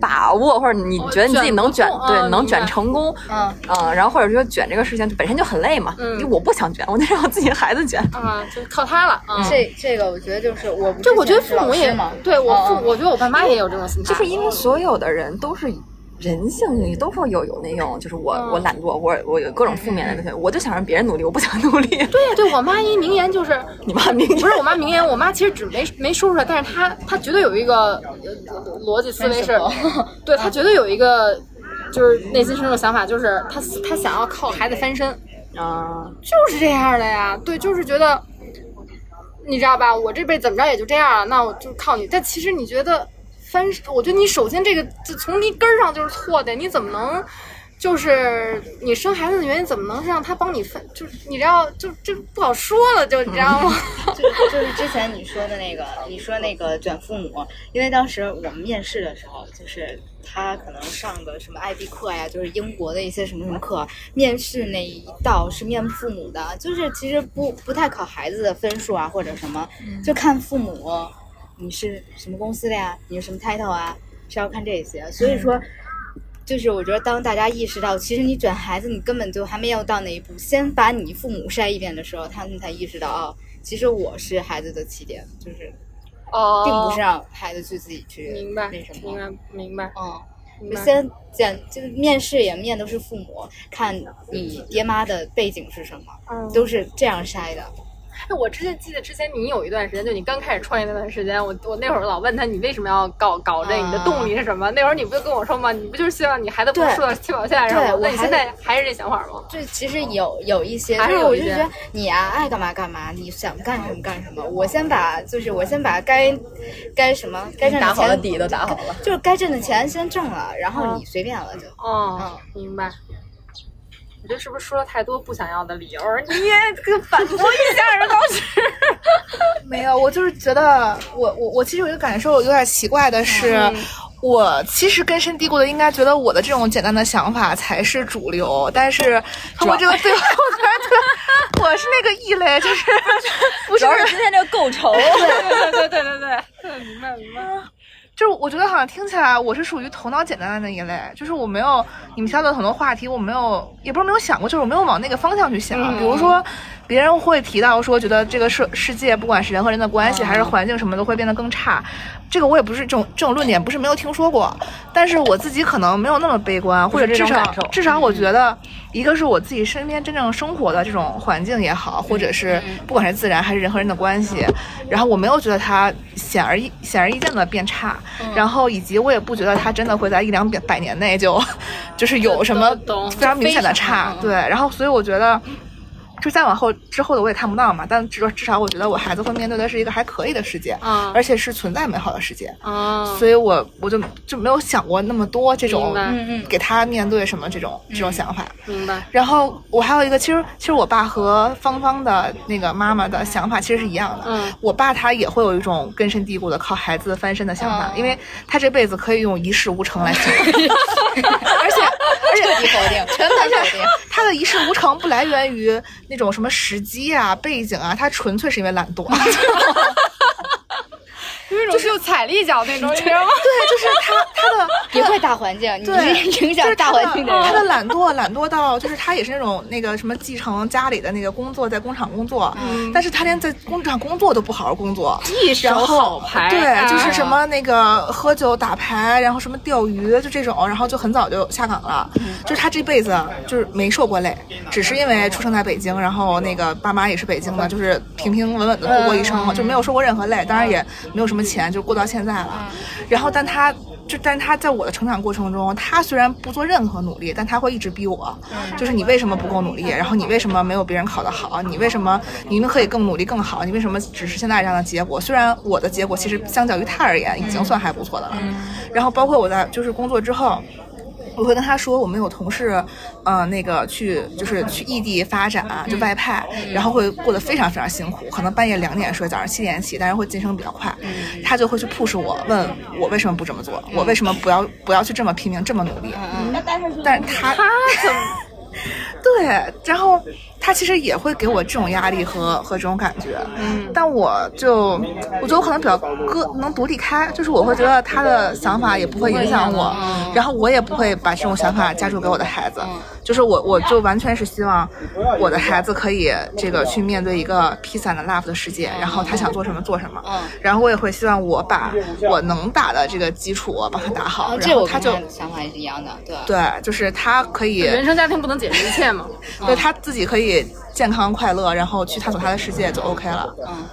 [SPEAKER 5] 把握，或者你觉得你自己能卷，对，能卷成功，嗯嗯，然后或者说卷这个事情本身就很累嘛，因为我不想卷，我得让我自己孩子卷，
[SPEAKER 1] 啊，就靠他了。
[SPEAKER 6] 这这个我觉得就是我，
[SPEAKER 1] 这我觉得父母也，对我父，我觉得我爸妈也有这种心态，
[SPEAKER 5] 就是因为所有的人都是。人性里都说有有那种，就是我我懒惰，我我有各种负面的东西，我就想让别人努力，我不想努力。[laughs]
[SPEAKER 1] 对呀对，我妈一名言就是 [laughs]
[SPEAKER 5] 你妈名言
[SPEAKER 1] 不是我妈名言，我妈其实只没没说出来，但是她她绝对有一个逻辑思维是，对她绝对有一个就是内心深处的想法，就是她她想要靠孩子翻身
[SPEAKER 5] 啊，
[SPEAKER 1] 就是这样的呀，对，就是觉得你知道吧，我这辈子怎么着也就这样了，那我就靠你。但其实你觉得。翻，我觉得你首先这个从你根儿上就是错的，你怎么能，就是你生孩子的原因怎么能让他帮你分？就是你知道，就这不好说了，就你知道吗？[laughs]
[SPEAKER 6] 就就是之前你说的那个，你说那个卷父母，因为当时我们面试的时候，就是他可能上个什么 IB 课呀，就是英国的一些什么什么课，面试那一道是面父母的，就是其实不不太考孩子的分数啊或者什么，就看父母。你是什么公司的呀？你是什么 title 啊？是要看这些，所以说，就是我觉得当大家意识到，其实你卷孩子，你根本就还没有到那一步，先把你父母筛一遍的时候，他们才意识到，哦，其实我是孩子的起点，就是，
[SPEAKER 1] 哦，
[SPEAKER 6] 并不是让孩子去自己去
[SPEAKER 1] 明白
[SPEAKER 6] 那什么，
[SPEAKER 1] 明白。明白，
[SPEAKER 6] 嗯，就先简，就是面试也面都是父母，看你爹妈的背景是什么，都是这样筛的。
[SPEAKER 1] 哎，我之前记得之前你有一段时间，就你刚开始创业那段时间，我我那会儿老问他你为什么要搞搞这，你的动力是什么？那会儿你不就跟我说吗？你不就是希望你孩子不输到起跑线上吗？那你现在还是这想法吗？
[SPEAKER 6] 就其实有有一些，
[SPEAKER 1] 还是
[SPEAKER 6] 我就觉得你啊爱干嘛干嘛，你想干什么干什么。我先把就是我先把该该什么该挣的钱
[SPEAKER 5] 底都打好了，
[SPEAKER 6] 就是该挣的钱先挣了，然后你随便了就。
[SPEAKER 1] 哦，明白。我觉得是不是说了太多不想要的理由？你也个反驳一下人倒是。[laughs]
[SPEAKER 2] 没有，我就是觉得，我我我其实有一个感受有点奇怪的是，我其实根深蒂固的应该觉得我的这种简单的想法才是主流，但是通过这个最后，我觉得我是那个异类，就是不是
[SPEAKER 5] 今天这个构成。
[SPEAKER 1] 对对对对对对，明白明白。
[SPEAKER 2] 就是我觉得好像听起来我是属于头脑简单的那一类，就是我没有你们提到的很多话题，我没有也不是没有想过，就是我没有往那个方向去想。比如说，别人会提到说，觉得这个世世界不管是人和人的关系还是环境什么都会变得更差，这个我也不是这种这种论点不是没有听说过，但是我自己可能没有那么悲观，或者至少至少我觉得。一个是我自己身边真正生活的这种环境也好，或者是不管是自然还是人和人的关系，然后我没有觉得它显而易显而易见的变差，然后以及我也不觉得它真的会在一两百百年内就 [laughs] 就是有什么非常明显的差，对，然后所以我觉得。就再往后之后的我也看不到嘛，但至少至少我觉得我孩子会面对的是一个还可以的世界，嗯，而且是存在美好的世界，
[SPEAKER 1] 啊，
[SPEAKER 2] 所以我我就就没有想过那么多这种，给他面对什么这种这种想法，
[SPEAKER 1] 明白。
[SPEAKER 2] 然后我还有一个，其实其实我爸和芳芳的那个妈妈的想法其实是一样的，
[SPEAKER 1] 嗯，
[SPEAKER 2] 我爸他也会有一种根深蒂固的靠孩子翻身的想法，因为他这辈子可以用一事无成来形容，[laughs] 而且而且
[SPEAKER 6] 彻底否定，全否定，
[SPEAKER 2] 他的一事无成不来源于。那种什么时机啊、背景啊，他纯粹是因为懒惰。[laughs]
[SPEAKER 1] 就是有踩了一脚那种，你知道吗？
[SPEAKER 2] 对，就是他他的 [laughs]
[SPEAKER 6] 也会大环境，
[SPEAKER 2] 对，
[SPEAKER 6] 影响大环境的人。
[SPEAKER 2] 他的懒惰，懒惰到就是他也是那种那个什么继承家里的那个工作，在工厂工作，但是他连在工厂工作都不好好工作，
[SPEAKER 1] 一手好牌，
[SPEAKER 2] 对，就是什么那个喝酒打牌，然后什么钓鱼，就这种，然后就很早就下岗了。就是他这辈子就是没受过累，只是因为出生在北京，然后那个爸妈也是北京的，就是平平稳稳的度过一生，就没有受过任何累，当然也没有什么。钱就过到现在了，然后但他就但他在我的成长过程中，他虽然不做任何努力，但他会一直逼我，就是你为什么不够努力？然后你为什么没有别人考得好？你为什么你明明可以更努力更好？你为什么只是现在这样的结果？虽然我的结果其实相较于他而言已经算还不错的了。然后包括我在就是工作之后。我会跟他说，我们有同事，呃，那个去就是去异地发展，就外派，然后会过得非常非常辛苦，可能半夜两点睡，早上七点起，但是会晋升比较快。他就会去 push 我，问我为什么不这么做，我为什么不要不要去这么拼命，这么努力？但是他
[SPEAKER 1] 他怎么？[laughs]
[SPEAKER 2] 对，然后他其实也会给我这种压力和和这种感觉，嗯，但我就我觉得我可能比较个能独立开，就是我会觉得他的想法也不会影响我，然后我也不会把这种想法加注给我的孩子，就是我我就完全是希望我的孩子可以这个去面对一个 peace and love 的世界，然后他想做什么做什么，然后我也会希望我把我能打的这个基础帮他打好，然
[SPEAKER 6] 这我
[SPEAKER 2] 后他就
[SPEAKER 6] 想法也是一样的，对。
[SPEAKER 2] 对，就是他可以
[SPEAKER 1] 原生家庭不能解决一切嘛。[laughs]
[SPEAKER 2] 对他自己可以健康快乐，然后去探索他的世界就 OK 了。
[SPEAKER 6] 嗯，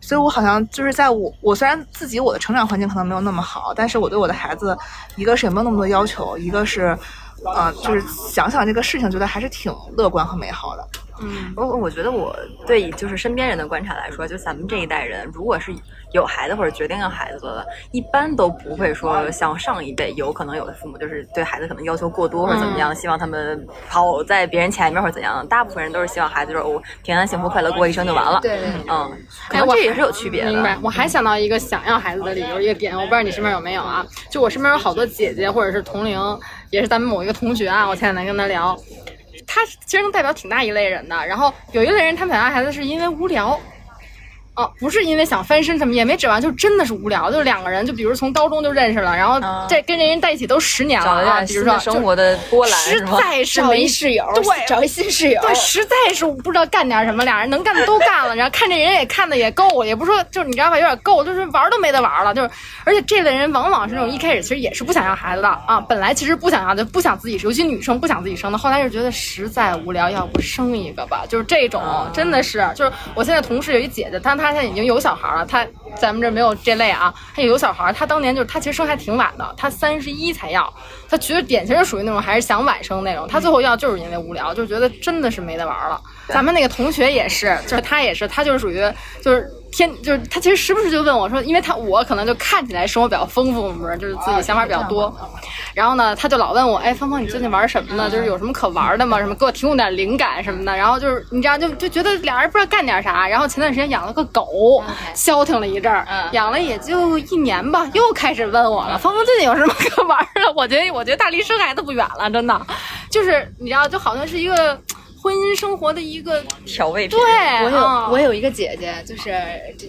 [SPEAKER 2] 所以我好像就是在我我虽然自己我的成长环境可能没有那么好，但是我对我的孩子，一个是也没有那么多要求，一个是，呃，就是想想这个事情，觉得还是挺乐观和美好的。
[SPEAKER 5] 嗯我我觉得我对就是身边人的观察来说，就咱们这一代人，如果是有孩子或者决定要孩子的，一般都不会说像上一辈，有可能有的父母就是对孩子可能要求过多或者怎么样，希望他们跑在别人前面或者怎样。大部分人都是希望孩子就是我平安幸福快乐过一生就完了。
[SPEAKER 6] 对对
[SPEAKER 5] 嗯，可能这也是有区别的。
[SPEAKER 1] 明白。我还想到一个想要孩子的理由，一个点，我不知道你身边有没有啊？就我身边有好多姐姐或者是同龄，也是咱们某一个同学啊，我前两天跟他聊，他其实能代表挺大一类人的。然后有一类人，他们想要孩子是因为无聊。哦，不是因为想翻身什么，也没指望，就真的是无聊。就两个人，就比如从高中就认识了，然后这跟这人在一起都十年了
[SPEAKER 5] 找一
[SPEAKER 1] 啊，比如说
[SPEAKER 5] 生活的波澜
[SPEAKER 1] 实？在是没
[SPEAKER 6] 室友，
[SPEAKER 1] 对，
[SPEAKER 6] 找一新室友，
[SPEAKER 1] 对，实在是不知道干点什么，俩人能干的都干了，然后看这人也看的也够了，也不是说就是你知道吧，有点够，就是玩都没得玩了，就是而且这类人往往是那种一开始其实也是不想要孩子的啊，本来其实不想要就不想自己，尤其女生不想自己生的，后来就觉得实在无聊，要不生一个吧，就是这种真的是，就是我现在同事有一姐姐，但她他现在已经有小孩了，他咱们这没有这类啊，他有小孩，他当年就是他其实生还挺晚的，他三十一才要，他其实典型是属于那种还是想晚生那种，他最后要就是因为无聊，就觉得真的是没得玩了。咱们那个同学也是，就是他也是，他就是属于就是天就是他其实时不时就问我说，因为他我可能就看起来生活比较丰富，不是就是自己想法比较多，然后呢他就老问我，哎芳芳你最近玩什么呢？就是有什么可玩的吗？什么给我提供点灵感什么的。然后就是你知道就就觉得俩人不知道干点啥。然后前段时间养了个狗，消停了一阵儿，养了也就一年吧，又开始问我了，芳芳最近有什么可玩的？我觉得我觉得大离生孩子不远了，真的，就是你知道就好像是一个。婚姻生活的一个
[SPEAKER 5] 调味品。
[SPEAKER 1] 对，
[SPEAKER 6] 我有、
[SPEAKER 1] 嗯
[SPEAKER 6] 我有一个姐姐，就是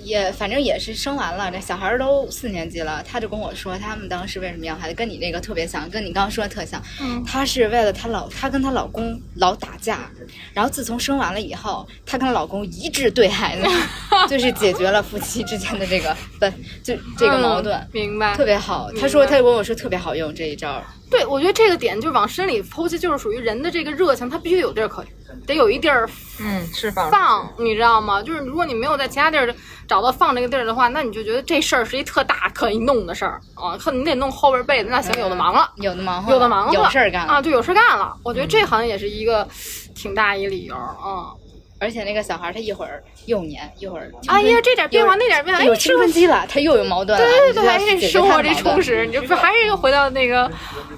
[SPEAKER 6] 也反正也是生完了，这小孩儿都四年级了，她就跟我说，他们当时为什么要孩子，跟你那个特别像，跟你刚刚说的特像。
[SPEAKER 1] 嗯
[SPEAKER 6] 她是为了她老，她跟她老公老打架，然后自从生完了以后，她跟她老公一致对孩子，[laughs] 就是解决了夫妻之间的这个不就这个矛盾。
[SPEAKER 1] 嗯明白，
[SPEAKER 6] 特别好，她说，她就跟我说特别好用这一招儿。
[SPEAKER 1] 对，我觉得这个点就是往深里剖析，就是属于人的这个热情，它必须有地儿可，得有一地儿
[SPEAKER 5] 嗯，是放
[SPEAKER 1] 放，你知道吗？就是如果你没有在其他地儿找到放这个地儿的话，那你就觉得这事儿是一特大可以弄的事儿啊，可你得弄后边被子，那行，有的忙了，
[SPEAKER 6] 有的忙活，
[SPEAKER 1] 有的忙活，
[SPEAKER 6] 有事儿干
[SPEAKER 1] 啊，就，有事儿干了。我觉得这好像也是一个挺大一理由啊。
[SPEAKER 6] 而且那个小孩儿他一会儿幼年，一会儿
[SPEAKER 1] 哎呀，这点变化那点变化，哎
[SPEAKER 6] 有青春期了，他又有矛盾了。
[SPEAKER 1] 对对对，生活这充实，你就不还是又回到那个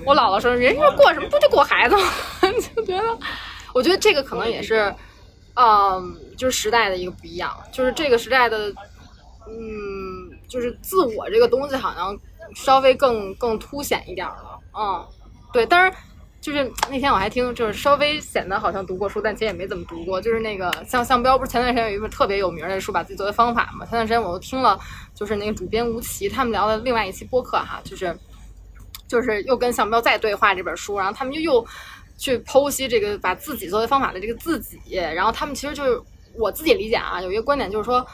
[SPEAKER 1] 我姥姥说，人家过什么不就过孩子吗？[laughs] 就觉得，我觉得这个可能也是，嗯，就是时代的一个不一样，就是这个时代的，嗯，就是自我这个东西好像稍微更更凸显一点了，嗯，对，当然。就是那天我还听，就是稍微显得好像读过书，但其实也没怎么读过。就是那个像向标，不是前段时间有一本特别有名的书，把自己作为方法嘛。前段时间我又听了，就是那个主编吴奇他们聊的另外一期播客哈，就是就是又跟向标再对话这本书，然后他们就又去剖析这个把自己作为方法的这个自己，然后他们其实就是我自己理解啊，有一个观点就是说。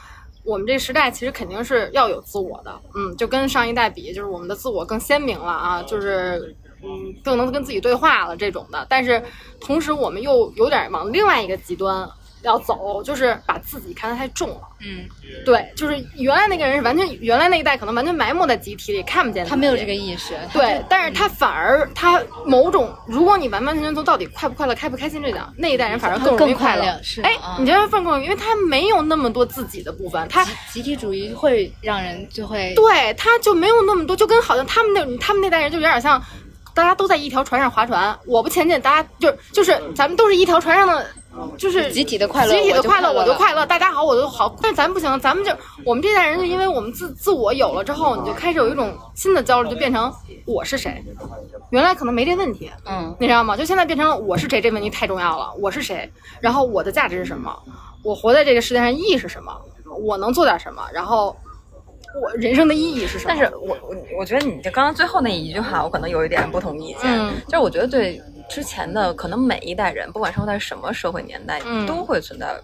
[SPEAKER 1] 我们这时代其实肯定是要有自我的，嗯，就跟上一代比，就是我们的自我更鲜明了啊，就是嗯更能跟自己对话了这种的。但是同时我们又有点往另外一个极端要走，就是把自己看得太重了。
[SPEAKER 6] 嗯，
[SPEAKER 1] 对，就是原来那个人是完全，原来那一代可能完全埋没在集体里，看不见
[SPEAKER 6] 他没有这个意识。
[SPEAKER 1] 对，但是他反而他某种，如果你完完全全从到底快不快乐、开不开心这讲，那一代人反而更容易
[SPEAKER 6] 更快
[SPEAKER 1] 乐
[SPEAKER 6] 乐是。
[SPEAKER 1] 哎
[SPEAKER 6] 啊，
[SPEAKER 1] 你觉得更容易，因为他没有那么多自己的部分，他
[SPEAKER 6] 集体主义会让人就会
[SPEAKER 1] 对他就没有那么多，就跟好像他们那他们那代人就有点像，大家都在一条船上划船，我不前进，大家就就是咱们都是一条船上的。就是
[SPEAKER 6] 集体的快乐
[SPEAKER 1] 集体的快乐，我就快乐，大家好，我就好。但咱不行，咱们就我们这代人，就因为我们自自我有了之后，你就开始有一种新的焦虑，就变成我是谁。原来可能没这问题，
[SPEAKER 6] 嗯，
[SPEAKER 1] 你知道吗？就现在变成了我是谁这问题太重要了。我是谁？然后我的价值是什么？我活在这个世界上意义是什么？我能做点什么？然后我人生的意义是什么？
[SPEAKER 5] 但是我我我觉得你这刚刚最后那一句话，我可能有一点不同意见，
[SPEAKER 1] 嗯
[SPEAKER 5] 就是我觉得对之前的可能每一代人，不管生活在什么社会年代，
[SPEAKER 1] 嗯
[SPEAKER 5] 都会存在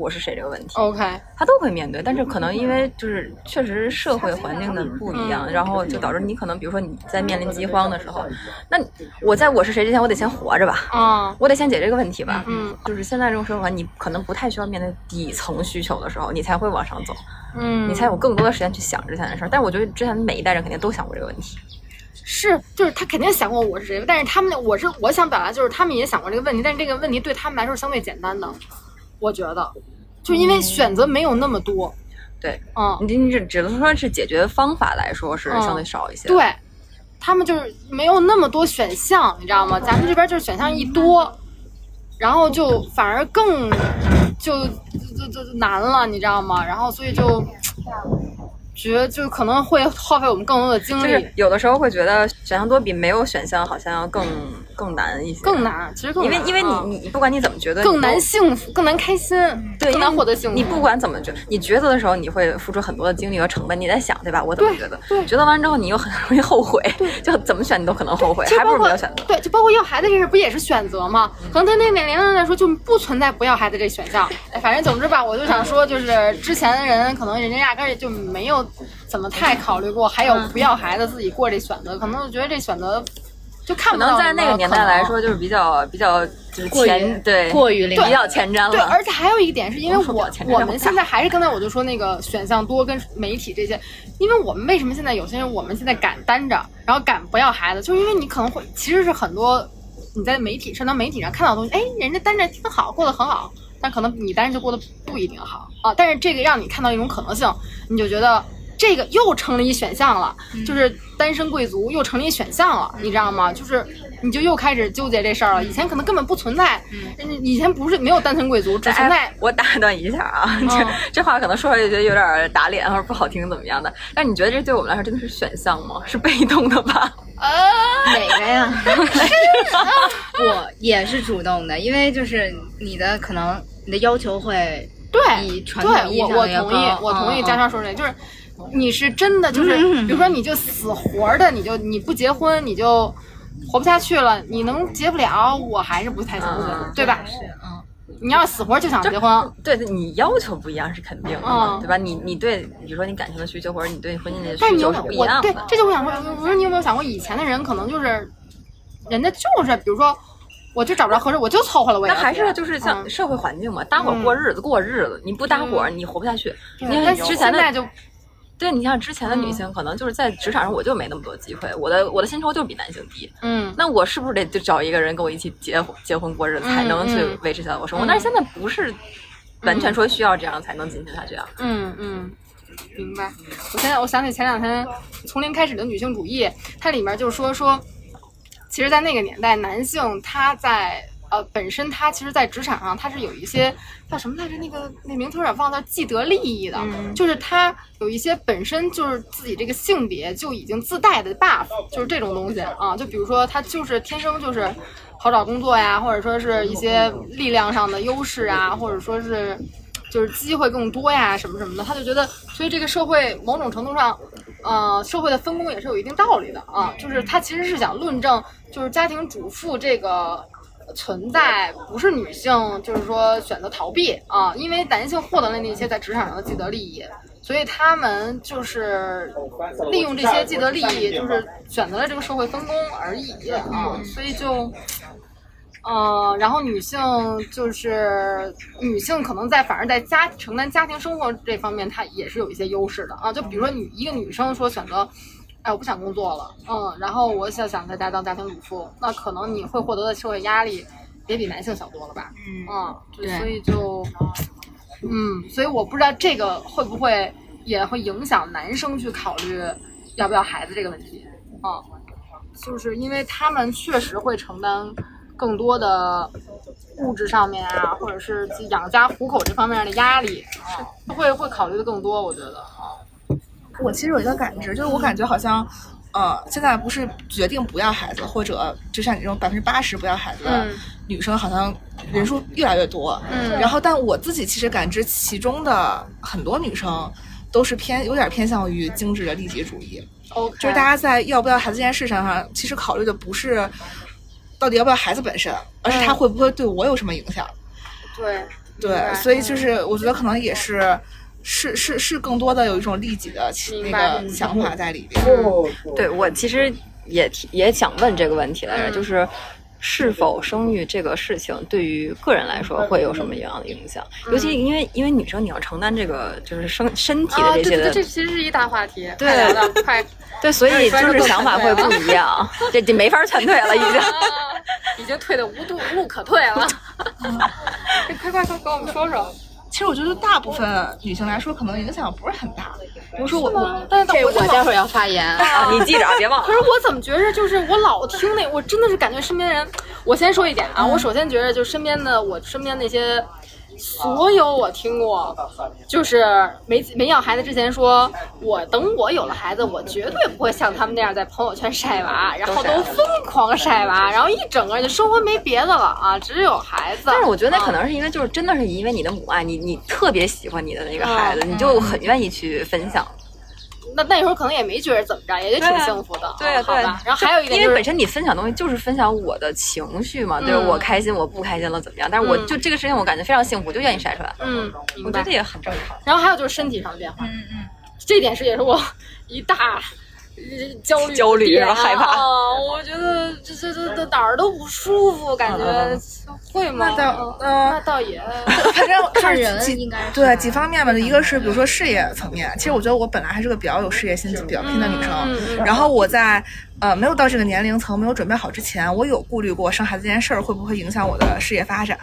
[SPEAKER 5] 我是谁这个问题。
[SPEAKER 1] OK，
[SPEAKER 5] 他都会面对，但是可能因为就是确实社会环境的不一样，然后就导致你可能比如说你在面临饥荒的时候，那我在我是谁之前，我得先活着吧，
[SPEAKER 1] 啊，
[SPEAKER 5] 我得先解决这个问题吧。
[SPEAKER 1] 嗯
[SPEAKER 5] 就是现在这种社会环境，你可能不太需要面对底层需求的时候，你才会往上走，
[SPEAKER 1] 嗯，
[SPEAKER 5] 你才有更多的时间去想之前的事儿。但是我觉得之前每一代人肯定都想过这个问题。
[SPEAKER 1] 是，就是他肯定想过我是谁，但是他们我是我想表达就是他们也想过这个问题，但是这个问题对他们来说是相对简单的，我觉得，就因为选择没有那么多，
[SPEAKER 5] 对，
[SPEAKER 1] 嗯，
[SPEAKER 5] 你你只只能说是解决方法来说是相对少一些。
[SPEAKER 1] 对，他们就是没有那么多选项，你知道吗？咱们这边就是选项一多，然后就反而更就就就就难了，你知道吗？然后所以就觉得就可能会耗费我们更多的精力
[SPEAKER 5] 就是，有的时候会觉得选项多比没有选项好像要更更难一些，
[SPEAKER 1] 更。难，其实更难
[SPEAKER 5] 因为因为
[SPEAKER 1] 啊
[SPEAKER 5] 你你不管你怎么觉得，
[SPEAKER 1] 更难幸福，更难开心，
[SPEAKER 5] 对，
[SPEAKER 1] 更难获得幸福。
[SPEAKER 5] 你不管怎么觉，你抉择的时候，你会付出很多的精力和成本。你在想，对吧？我怎么
[SPEAKER 1] 对
[SPEAKER 5] 觉得？
[SPEAKER 1] 对
[SPEAKER 5] 抉择完之后，你又很容易后悔，就怎么选你都可能后悔，还不如不要选择。
[SPEAKER 1] 对，就包括要孩子这事，不也是选择吗？可能对那年龄段来说，就不存在不要孩子这选项。[laughs] 哎，反正总之吧，我就想说，就是之前的人可能人家压根儿也就没有怎么太考虑过，还有不要孩子自己过这选择，可能我觉得这选择就看
[SPEAKER 5] 可
[SPEAKER 1] 不到
[SPEAKER 5] 能在那个年代来说，就是比较比较就是前对
[SPEAKER 6] 过于零
[SPEAKER 5] 比较前瞻了。
[SPEAKER 1] 对，而且还有一个点是因为
[SPEAKER 5] 我
[SPEAKER 1] 我们现在还是刚才我就说那个选项多跟媒体这些，因为我们为什么现在有些人我们现在敢单着，然后敢不要孩子，就是因为你可能会其实是很多你在媒体社交媒体上看到的东西，哎，人家单着挺好，过得很好，但可能你单着就过得不一定好啊。但是这个让你看到一种可能性，你就觉得。这个又成了一选项了，就是单身贵族又成了一选项了，你知道吗？就是你就又开始纠结这事儿了。以前可能根本不存在，以前不是没有单身贵族，只存在
[SPEAKER 5] 哎，我打断一下啊，这这话可能说出来就觉得有点打脸或者不好听怎么样的，但你觉得这对我们来说真的是选项吗？是被动的吧？
[SPEAKER 6] 哪个呀？我也是主动的，因为就是你的可能你的要求会
[SPEAKER 1] 对
[SPEAKER 6] 比传统意义
[SPEAKER 1] 对，我我同意，我同意
[SPEAKER 6] 嗯
[SPEAKER 1] 嘉莎说这，就是你是真的就是，
[SPEAKER 6] 嗯
[SPEAKER 1] 比如说你就死活的，你就你不结婚你就活不下去了，你能结不了，我还是不太相信，
[SPEAKER 5] 嗯
[SPEAKER 1] 对吧？
[SPEAKER 6] 是嗯。
[SPEAKER 1] 你要死活就想结婚，
[SPEAKER 5] 对，你要求不一样是肯定的，
[SPEAKER 1] 嗯
[SPEAKER 5] 对吧？你你对，比如说你感情的需求或者你对婚姻的需求是不一
[SPEAKER 1] 我对
[SPEAKER 5] 样的。
[SPEAKER 1] 这就我想说，我说你有没有想过，以前的人可能就是，人家就是比如说，我就找不着合适，我就凑合了，我也
[SPEAKER 5] 那还是就是像
[SPEAKER 1] 嗯
[SPEAKER 5] 社会环境嘛，搭伙过日子过日子，你不搭伙你活不下去。你看
[SPEAKER 1] 但
[SPEAKER 5] 之前的
[SPEAKER 1] 现在就
[SPEAKER 5] 对，你像之前的女
[SPEAKER 1] 嗯
[SPEAKER 5] 性，可能就是在职场上我就没那么多机会，我的我的薪酬就比男性低，
[SPEAKER 1] 嗯
[SPEAKER 5] 那我是不是得就找一个人跟我一起结婚结婚过日子，才能去
[SPEAKER 1] 嗯
[SPEAKER 5] 维持下来我生活？
[SPEAKER 1] 嗯
[SPEAKER 5] 但是现在不是完全说需要这样才能进行下去啊。
[SPEAKER 1] 嗯嗯，明白。我现在我想起前两天从零开始的女性主义，它里面就是说说，其实，在那个年代，男性他在呃本身他其实，在职场上他是有一些叫什么来着？那个那名词有点忘了，叫既得利益的，就是他有一些本身就是自己这个性别就已经自带的 buff，就是这种东西啊。就比如说他就是天生就是好找工作呀，或者说是一些力量上的优势啊，或者说是。就是机会更多呀，什么什么的，他就觉得，所以这个社会某种程度上，呃，社会的分工也是有一定道理的啊。就是他其实是想论证，就是家庭主妇这个存在不是女性，就是说选择逃避啊，因为男性获得了那些在职场上的既得利益，所以他们就是利用这些既得利益，就是选择了这个社会分工而已啊。所以就呃，然后女性就是女性可能在反而在家承担家庭生活这方面，她也是有一些优势的啊。就比如说女一个女生说选择，哎，我不想工作了，嗯，然后我想想在家当家庭主妇，那可能你会获得的社会压力也比男性小多了吧？
[SPEAKER 6] 嗯对
[SPEAKER 1] 所以就，嗯，所以我不知道这个会不会也会影响男生去考虑要不要孩子这个问题啊，就是因为他们确实会承担更多的物质上面啊，或者是养家糊口这方面的压力是，会会考虑的更多，我觉得啊，
[SPEAKER 2] 我其实有一个感知，就是我感觉好像，呃，现在不是决定不要孩子，或者就像你这种百分之八十不要孩子的
[SPEAKER 1] 嗯
[SPEAKER 2] 女生，好像人数越来越多。
[SPEAKER 1] 嗯
[SPEAKER 2] 然后，但我自己其实感知其中的很多女生都是偏有点偏向于精致的利己主义
[SPEAKER 1] ，，OK，
[SPEAKER 2] 就是大家在要不要孩子这件事上上，其实考虑的不是到底要不要孩子本身，而是他
[SPEAKER 1] 嗯
[SPEAKER 2] 会不会对我有什么影响。
[SPEAKER 1] 对
[SPEAKER 2] 对，所以就是我觉得可能也是。是是是，更多的有一种利己的其那个想法在里边。
[SPEAKER 5] 对我其实也提也想问这个问题来着，
[SPEAKER 1] 嗯
[SPEAKER 5] 就是是否生育这个事情对于个人来说会有什么样的影响？尤其因为因为女生你要承担这个就是身身体
[SPEAKER 1] 啊，
[SPEAKER 5] 的这些的，
[SPEAKER 1] 对对对，这其实是一大话题，
[SPEAKER 5] 对
[SPEAKER 1] 快
[SPEAKER 5] 对，所以 [laughs] 就是想法会不一样，[laughs] 这这没法劝退了已经。
[SPEAKER 1] 已经退的无度无路可退了，[laughs] 快快快跟我们说说。
[SPEAKER 2] 其实我觉得大部分女性来说，可能影响不是很大。比如说我我
[SPEAKER 1] 但是
[SPEAKER 6] 这我
[SPEAKER 1] 我
[SPEAKER 6] 待会儿要发言。
[SPEAKER 5] 啊，你记着啊，别忘了
[SPEAKER 1] 可。是我怎么觉着就是我老听那，我真的是感觉身边人，我先说一点啊，我首先觉着就身边的我身边那些所有我听过，就是没没要孩子之前说，我等我有了孩子，我绝对不会像他们那样在朋友圈晒娃，然后都疯狂晒娃，然后一整个人就生活没别的了啊，只有孩子。
[SPEAKER 5] 但是我觉得那可
[SPEAKER 1] 啊
[SPEAKER 5] 能是因为就是真的是因为你的母爱，你你特别喜欢你的那个孩子，
[SPEAKER 1] 嗯
[SPEAKER 5] 你就很愿意去分享。
[SPEAKER 1] 那那时候可能也没觉得怎么着，也就挺幸福的，
[SPEAKER 5] 对对
[SPEAKER 1] 啊好吧。然后还有一点
[SPEAKER 5] 因为
[SPEAKER 1] 就是
[SPEAKER 5] 本身你分享东西就是分享我的情绪嘛，就是
[SPEAKER 1] 嗯
[SPEAKER 5] 我开心我不开心了怎么样，但是我
[SPEAKER 1] 嗯
[SPEAKER 5] 就这个事情我感觉非常幸福，就愿意晒出来。
[SPEAKER 1] 嗯，
[SPEAKER 5] 我觉得。也很正常。
[SPEAKER 1] 然后还有就是身体上的变化，嗯嗯，这点是也是我 [laughs] 一大呃焦虑
[SPEAKER 5] 焦虑然后害怕
[SPEAKER 1] 啊！我觉得这这这这哪儿都不舒服，感觉
[SPEAKER 5] 嗯
[SPEAKER 1] 会吗？
[SPEAKER 2] 那倒
[SPEAKER 1] 那倒也 [laughs]
[SPEAKER 2] 反正
[SPEAKER 6] 看人应该
[SPEAKER 2] 对几方面吧，一个是比如说事业层面，其实我觉得我本来还是个比较有事业心、比较拼的女生，然后我在呃没有到这个年龄层、没有准备好之前，我有顾虑过生孩子这件事儿会不会影响我的事业发展，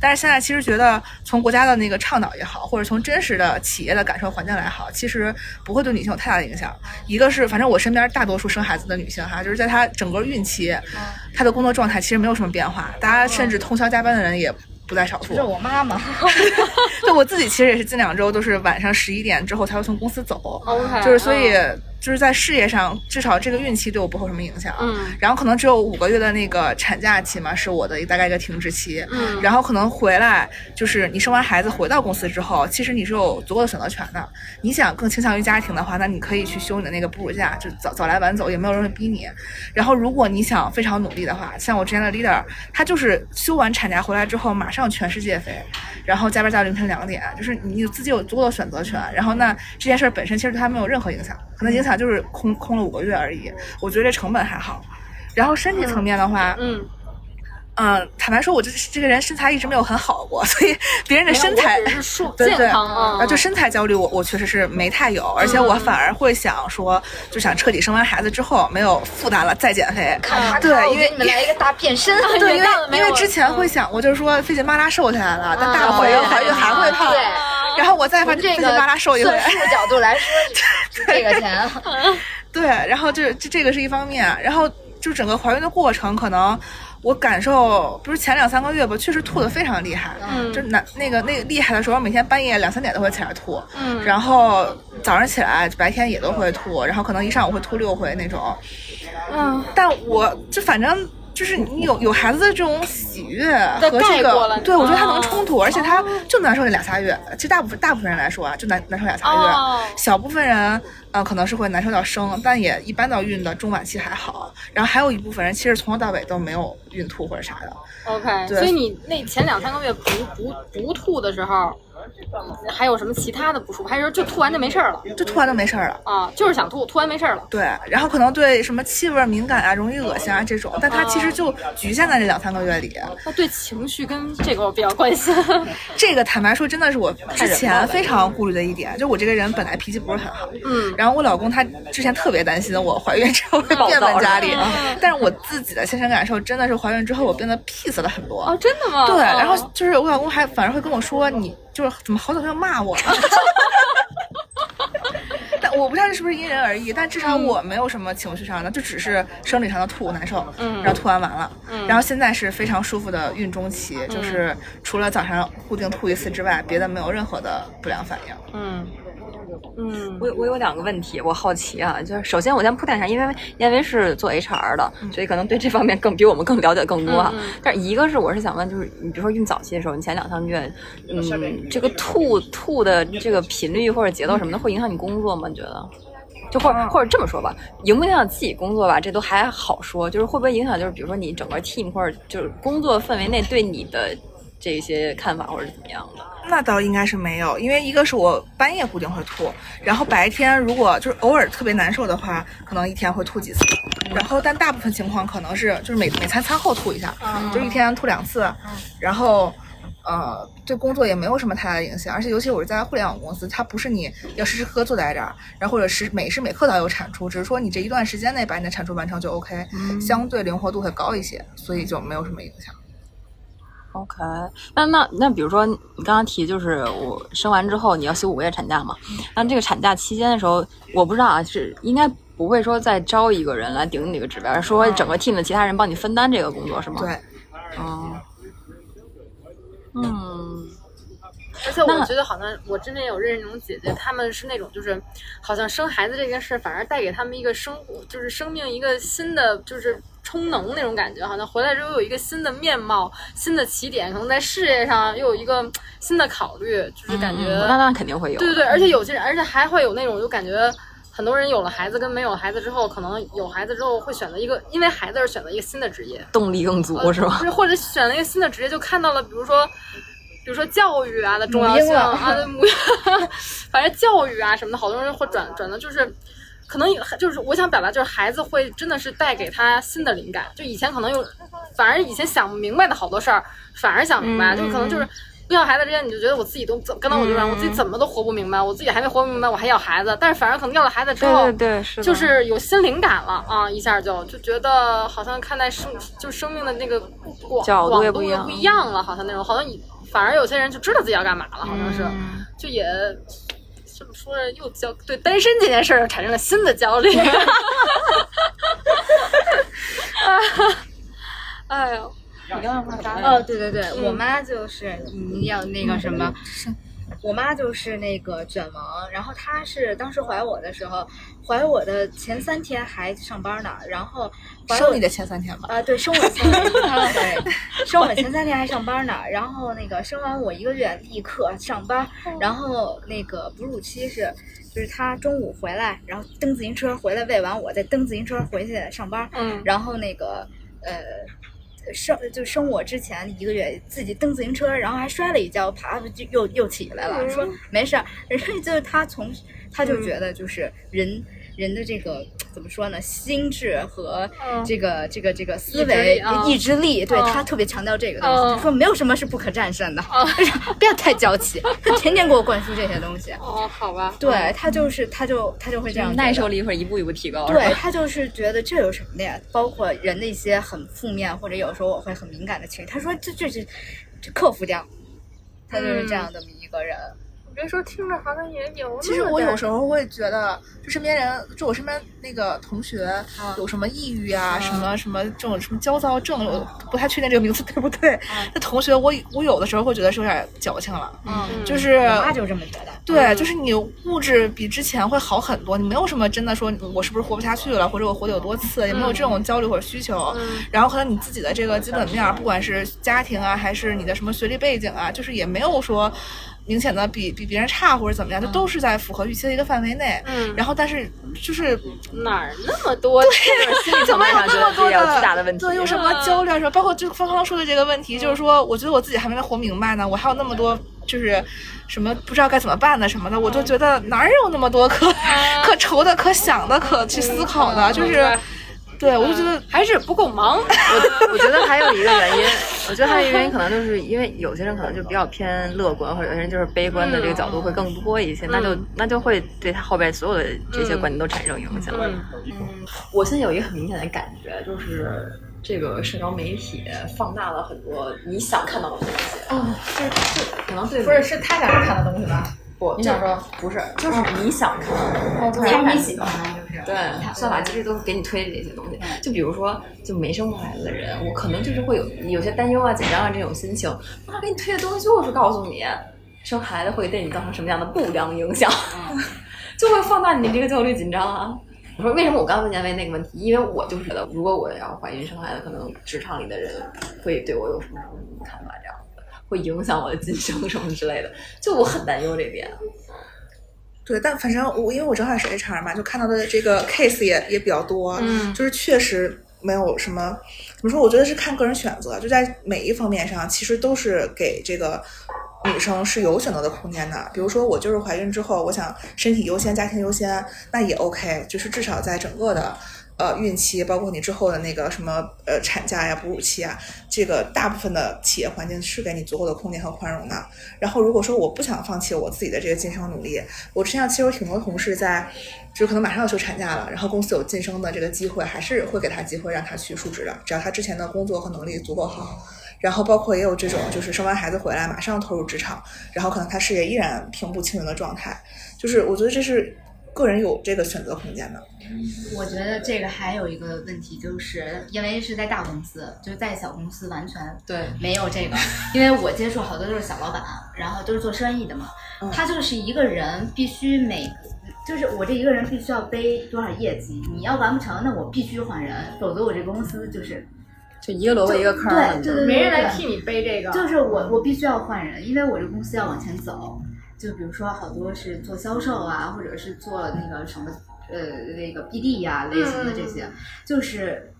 [SPEAKER 2] 但是现在其实觉得从国家的那个倡导也好，或者从真实的企业的感受环境来好，其实不会对女性有太大的影响。一个是反正我身边大多数生孩子的女性哈，就是在她整个孕期，她的工作状态其实没有什么变化，大家甚至通宵加班的人也。不在少数，
[SPEAKER 6] 这是我妈妈，[laughs]
[SPEAKER 2] 对我自己其实也是近两周都是晚上十一点之后才会从公司走就是所以
[SPEAKER 1] 嗯
[SPEAKER 2] 就是在事业上，至少这个孕期对我不会有什么影响。
[SPEAKER 1] 嗯
[SPEAKER 2] 然后可能只有五个月的那个产假期嘛，是我的大概一个停滞期。
[SPEAKER 1] 嗯
[SPEAKER 2] 然后可能回来就是你生完孩子回到公司之后，其实你是有足够的选择权的。你想更倾向于家庭的话，那你可以去休你的那个哺乳假，就早早来晚走，也没有人会逼你。然后如果你想非常努力的话，像我之前的 leader，他就是休完产假回来之后马上全世界飞，然后加班加到凌晨两点，就是你自己有足够的选择权。然后那这件事儿本身其实对他没有任何影响，可能影响就是空空了五个月而已。我觉得这成本还好。然后身体层面的话，
[SPEAKER 1] 嗯，
[SPEAKER 2] 嗯，坦白说，我这这个人身材一直没有很好过，所以别人的身材
[SPEAKER 1] 我只是说
[SPEAKER 2] 对对
[SPEAKER 1] 健康啊，
[SPEAKER 2] 啊，就身材焦虑我，我确实是没太有，而且我反而会想说，就想彻底生完孩子之后没有负担了再减肥。对，因为
[SPEAKER 6] 你们来一个大变身，
[SPEAKER 2] 对，因为因为之前会想过，就是说费劲巴拉瘦下来了，但大
[SPEAKER 1] 了
[SPEAKER 2] 怀孕怀孕还会胖
[SPEAKER 6] 对，
[SPEAKER 2] 然后我再发现
[SPEAKER 6] 从这个
[SPEAKER 2] 费劲巴拉瘦一回
[SPEAKER 6] 算，数角度来说，[laughs] 这个钱，
[SPEAKER 2] 对，然后这这这个是一方面，然后就整个怀孕的过程，可能我感受不是前两三个月吧，确实吐的非常厉害，
[SPEAKER 1] 嗯。
[SPEAKER 2] 就那那个那个厉害的时候，每天半夜两三点都会起来吐，
[SPEAKER 1] 嗯。
[SPEAKER 2] 然后早上起来白天也都会吐，然后可能一上午会吐六回那种，
[SPEAKER 1] 嗯，
[SPEAKER 2] 但我就反正。就是你有有孩子的这种喜悦
[SPEAKER 1] 对
[SPEAKER 2] 和这个，对我觉得它能
[SPEAKER 1] 哦
[SPEAKER 2] 冲突，而且它就难受这俩仨月。其实大部分大部分人来说啊，就难难受俩仨月。
[SPEAKER 1] 哦
[SPEAKER 2] 小部分人，呃，可能是会难受到生，但也一般到孕的中晚期还好。然后还有一部分人，其实从头到尾都没有孕吐或者啥的。
[SPEAKER 1] OK，所以你那前两三个月不不不吐的时候，还有什么其他的不舒服？还是说就吐完就没事儿了？
[SPEAKER 2] 就吐完就没事儿了。
[SPEAKER 1] 啊，就是想吐，吐完没事儿了。
[SPEAKER 2] 对，然后可能对什么气味敏感啊，容易恶心啊这种，但它其实就局限在这两三个月里。
[SPEAKER 1] 那对情绪跟这个我比较关心。[laughs]
[SPEAKER 2] 这个坦白说，真的是我之前非常顾虑的一点，就我这个人本来脾气不是很好，
[SPEAKER 1] 嗯，
[SPEAKER 2] 然后我老公他之前特别担心我怀孕之后会变本加厉，但是我自己的亲身感受真的是怀孕之后我变得 peace 了很多。
[SPEAKER 1] 哦，真的吗？
[SPEAKER 2] 对，
[SPEAKER 1] 哦
[SPEAKER 2] 然后就是我老公还反而会跟我说，你就是怎么好早就要骂我了。[laughs] 但我不知道这是不是因人而异，但至少我没有什么情绪上的，就只是生理上的吐难受，
[SPEAKER 1] 嗯。
[SPEAKER 2] 然后吐完完了，
[SPEAKER 1] 嗯。
[SPEAKER 2] 然后现在是非常舒服的孕中期，就是除了早上固定吐一次之外，别的没有任何的不良反应。
[SPEAKER 1] 嗯嗯
[SPEAKER 5] 我我有两个问题，我好奇啊，就是首先我先铺垫一下，因为因为是做 HR 的，所以可能对这方面更比我们更了解更多啊。
[SPEAKER 1] 嗯嗯
[SPEAKER 5] 但是一个是我是想问，就是你比如说孕早期的时候，你前两三个月，嗯，这个吐吐的这个频率或者节奏什么的，会影响你工作吗？你觉得？就或者或者这么说吧，影不影响自己工作吧，这都还好说。就是会不会影响，就是比如说你整个 team 或者就是工作氛围内对你的这些看法或者怎么样的？
[SPEAKER 2] 那倒应该是没有，因为一个是我半夜固定会吐，然后白天如果就是偶尔特别难受的话，可能一天会吐几次，然后但大部分情况可能是就是每每餐餐后吐一下，就一天吐两次，然后呃对工作也没有什么太大的影响，而且尤其我是在互联网公司，它不是你要时时刻刻坐在这儿，然后或者是每时每刻都要有产出，只是说你这一段时间内把你的产出完成就 OK，、相对灵活度会高一些，所以就没有什么影响。
[SPEAKER 5] OK，那那那比如说你刚刚提就是我生完之后你要休五个月产假嘛？那这个产假期间的时候，我不知道啊，是应该不会说再招一个人来顶你这个指标，而说整个 team 的其他人帮你分担这个工作是吗？
[SPEAKER 2] 对，，
[SPEAKER 5] 嗯，嗯，
[SPEAKER 1] 而且我
[SPEAKER 5] 那
[SPEAKER 1] 觉得好像我之前有认识那种姐姐，她们是那种就是好像生孩子这件事反而带给他们一个生活，就是生命一个新的就是充能那种感觉，好像回来之后有一个新的面貌、新的起点，可能在事业上又有一个新的考虑，就是感觉、
[SPEAKER 5] 嗯那那肯定会有，
[SPEAKER 1] 对对对，而且有些人，而且还会有那种就感觉。很多人有了孩子跟没有孩子之后，可能有孩子之后会选择一个，因为孩子而选择一个新的职业，
[SPEAKER 5] 动力更足是吧？
[SPEAKER 1] 或者选了一个新的职业，就看到了，比如说，比如说教育啊的重要性啊，的 [laughs] 母婴，反正教育啊什么的，好多人会转转的，就是可能就是我想表达，就是孩子会真的是带给他新的灵感，就以前可能有，反而以前想不明白的好多事儿，反而想明白，就可能就是。不要孩子之前，你就觉得我自己都怎，刚才我就说，我自己怎么都活不明白，我自己还没活明白，我还要孩子，但是反而可能要了孩子之后，
[SPEAKER 5] 对对对，是
[SPEAKER 1] 就是有新灵感了啊，一下就就觉得好像看待生就生命的那个广
[SPEAKER 5] 角度也不一样
[SPEAKER 1] 不一样了，好像那种好像你反而有些人就知道自己要干嘛了，好像是，
[SPEAKER 5] 嗯。
[SPEAKER 1] 就也这么说着又焦对单身这件事儿产生了新的焦虑。[laughs] 哎呦，你刚刚说啥？
[SPEAKER 6] 哦，对对对，我妈就是你要那个什么，我妈就是那个卷王，然后她是当时怀我的时候，怀我的前三天还上班呢，然后
[SPEAKER 2] 生你的前三天吧。
[SPEAKER 6] 啊，对，生我前对，生我前三天还上班呢，然后那个生完我一个月立刻上班，然后那个哺乳期是，就是她中午回来，然后蹬自行车回来喂完我，再蹬自行车回去上班，
[SPEAKER 1] 嗯
[SPEAKER 6] 然后那个呃。生就生我之前一个月，自己蹬自行车，然后还摔了一跤，爬就又又起来了，说没事儿。[laughs] 人家就是他从他就觉得就是人、人的这个怎么说呢，心智和
[SPEAKER 1] 嗯。
[SPEAKER 6] 这个、这个这个思
[SPEAKER 1] 意志
[SPEAKER 6] 维意志力，对
[SPEAKER 1] 嗯。
[SPEAKER 6] 他特别强调这个东西，他说没有什么是不可战胜的，[laughs] 不要太娇气。他天天给我灌输这些东西，
[SPEAKER 1] 哦，好吧，
[SPEAKER 6] 对他就是他就他就会这样
[SPEAKER 5] 耐受力会一步一步提高，
[SPEAKER 6] 对他就是觉得这有什么的呀？包括人的一些很负面或者有时候我会很敏感的情绪，他说这这是这克服掉，他就是这样的一个人。
[SPEAKER 1] 别说听着好像也有。
[SPEAKER 2] 其实我有时候会觉得，就身边人，就我身边那个同学有什么抑郁啊，什么什么这种什么焦躁症，我不太确定这个名字对不对。那同学，我我有的时候会觉得是有点矫情了，
[SPEAKER 6] 嗯，
[SPEAKER 2] 就是
[SPEAKER 6] 我妈就这么觉得。
[SPEAKER 2] 对，就是你物质比之前会好很多，你没有什么真的说我是不是活不下去了，或者我活得有多次，也没有这种焦虑或者需求。然后可能你自己的这个基本面，不管是家庭啊，还是你的什么学历背景啊，就是也没有说明显的比比别人差或者怎么样，就都是在符合预期的一个范围内。
[SPEAKER 1] 嗯
[SPEAKER 2] 然后但是就是
[SPEAKER 1] 哪儿那么多？
[SPEAKER 5] 心理 [laughs] 层面上觉得自己有巨大的问题。
[SPEAKER 2] 对，有什么焦虑啊什么，包括就芳芳说的这个问题，就是说，我觉得我自己还没活明白呢，我还有那么多就是什么不知道该怎么办的什么的，我就觉得哪有那么多可 [laughs] 可愁的、可想的、可去思考的，就是。对，我就觉得
[SPEAKER 1] 还是不够忙。
[SPEAKER 5] 我我觉得还有一个原因，我觉得还有一个原因，可能就是 [laughs] 因为有些人可能就比较偏乐观，或者有些人就是悲观的这个角度会更多一些，那就那就会对他后边所有的这些观点都产生影响。
[SPEAKER 1] 嗯
[SPEAKER 5] 我现在有一个很明显的感觉，就是这个社交媒体放大了很多你想看到的东西。哦，就是就可能对
[SPEAKER 1] 不是是他想看的东西吧？
[SPEAKER 5] 不，
[SPEAKER 1] 你想说
[SPEAKER 5] 不是，就是你想看的。
[SPEAKER 6] 猜你喜欢就是
[SPEAKER 5] 对，算法其实都给你推这些东西。就比如说，就没生过孩子的人，我可能就是会有有些担忧啊、紧张啊这种心情。他给你推的东西就是告诉你，生孩子会对你造成什么样的不良影响，[laughs] 就会放大你这个焦虑紧张啊。我说为什么我刚问见问那个问题？因为我就是觉得，如果我要怀孕生孩子，可能职场里的人会对我有什么样的看法，这样的会影响我的晋升什么之类的。就我很担忧这点。
[SPEAKER 2] 对，但反正我因为我正好也是 HR 嘛，就看到的这个 case 也也比较多，
[SPEAKER 1] 嗯
[SPEAKER 2] 就是确实没有什么怎么说，我觉得是看个人选择，就在每一方面上，其实都是给这个女生是有选择的空间的。比如说我就是怀孕之后，我想身体优先、家庭优先，那也 OK，就是至少在整个的。呃，孕期包括你之后的那个什么呃产假呀、哺乳期啊，这个大部分的企业环境是给你足够的空间和宽容的。然后如果说我不想放弃我自己的这个晋升努力，我之前其实有挺多同事在，就可能马上要休产假了，然后公司有晋升的这个机会，还是会给他机会让他去述职的，只要他之前的工作和能力足够好。然后包括也有这种，就是生完孩子回来马上投入职场，然后可能他事业依然平步青云的状态，就是我觉得这是个人有这个选择空间的。
[SPEAKER 6] 我觉得这个还有一个问题，就是因为是在大公司，就是在小公司完全
[SPEAKER 5] 对
[SPEAKER 6] 没有这个。[laughs] 因为我接触好多都是小老板，然后都是做生意的嘛，他就是一个人必须每，就是我这一个人必须要背多少业绩，你要完不成，那我必须换人，否则我这公司就是
[SPEAKER 5] 就一个萝卜一个坑儿。
[SPEAKER 6] 对对对，
[SPEAKER 1] 没人来替你背这个，
[SPEAKER 6] 就是我我必须要换人，因为我这公司要往前走。就比如说好多是做销售啊，或者是做那个什么呃那个 BD 呀、类型的这些，就是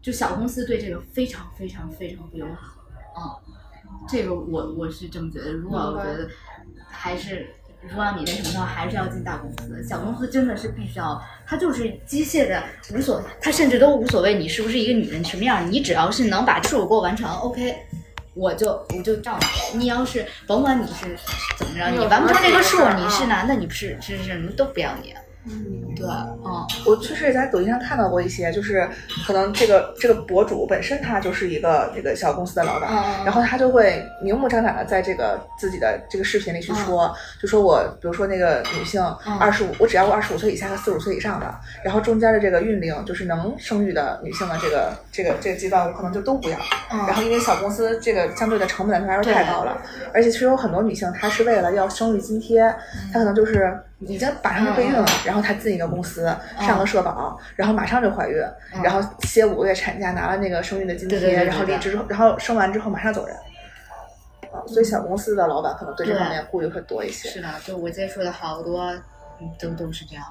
[SPEAKER 6] 就小公司对这个非常非常非常不友好。嗯，这个我我是这么觉得。如果我觉得还是如果要你那什么的话，还是要进大公司。小公司真的是必须要，它就是机械的无所，它甚至都无所谓你是不是一个女人什么样，你只要是能把数给我完成，OK。我就我就照你，你要是甭管你是怎么着，你完不成这个数，你是男的，你不是是是，都不要你。对，嗯，
[SPEAKER 2] 我确实也在抖音上看到过一些，就是可能这个这个博主本身他就是一个这个小公司的老板，
[SPEAKER 6] 嗯。
[SPEAKER 2] 然后他就会明目张胆的在这个自己的这个视频里去说，就说我比如说那个女性二十五，我只要我二十五岁以下和四十五岁以上的，然后中间的这个孕龄就是能生育的女性的这个这个这个阶段，我可能就都不要。然后因为小公司这个相对的成本来说太高了，而且其实有很多女性她是为了要生育津贴，她可能就是已经马上就备孕了，然后她进一个公司上了社保，然后马上就怀孕，然后歇五个月产假拿了那个生育的津贴，
[SPEAKER 6] 对对对对
[SPEAKER 2] 然后离职之后，然后生完之后马上走人。啊，所以小公司的老板可能对这方面顾虑会多一些。
[SPEAKER 6] 是的，就我接触的好多，嗯都都是这样。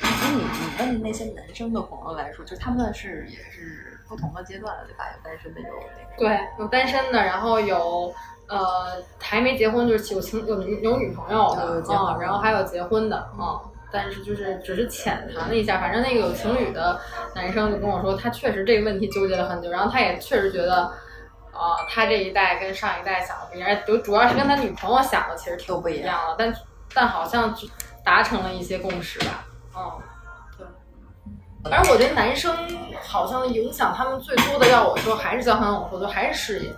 [SPEAKER 5] 那你你问那些男生的朋友来说，就他们是也是不同的阶段的，对吧？有单身的，有那个。
[SPEAKER 1] 对，有单身的，然后有呃还没结婚，就是有情有有女朋友的啊、然后还有结婚的啊、但是就是只是浅谈了一下，反正那个有情侣的男生就跟我说，他确实这个问题纠结了很久，然后他也确实觉得。啊、他这一代跟上一代想的不一样，主主要是跟他女朋友想的其实挺
[SPEAKER 5] 都不一样
[SPEAKER 1] 样的，但但好像就达成了一些共识吧，嗯，对。反正我觉得男生好像影响他们最多的，要我说还是交朋友，我说还是事业，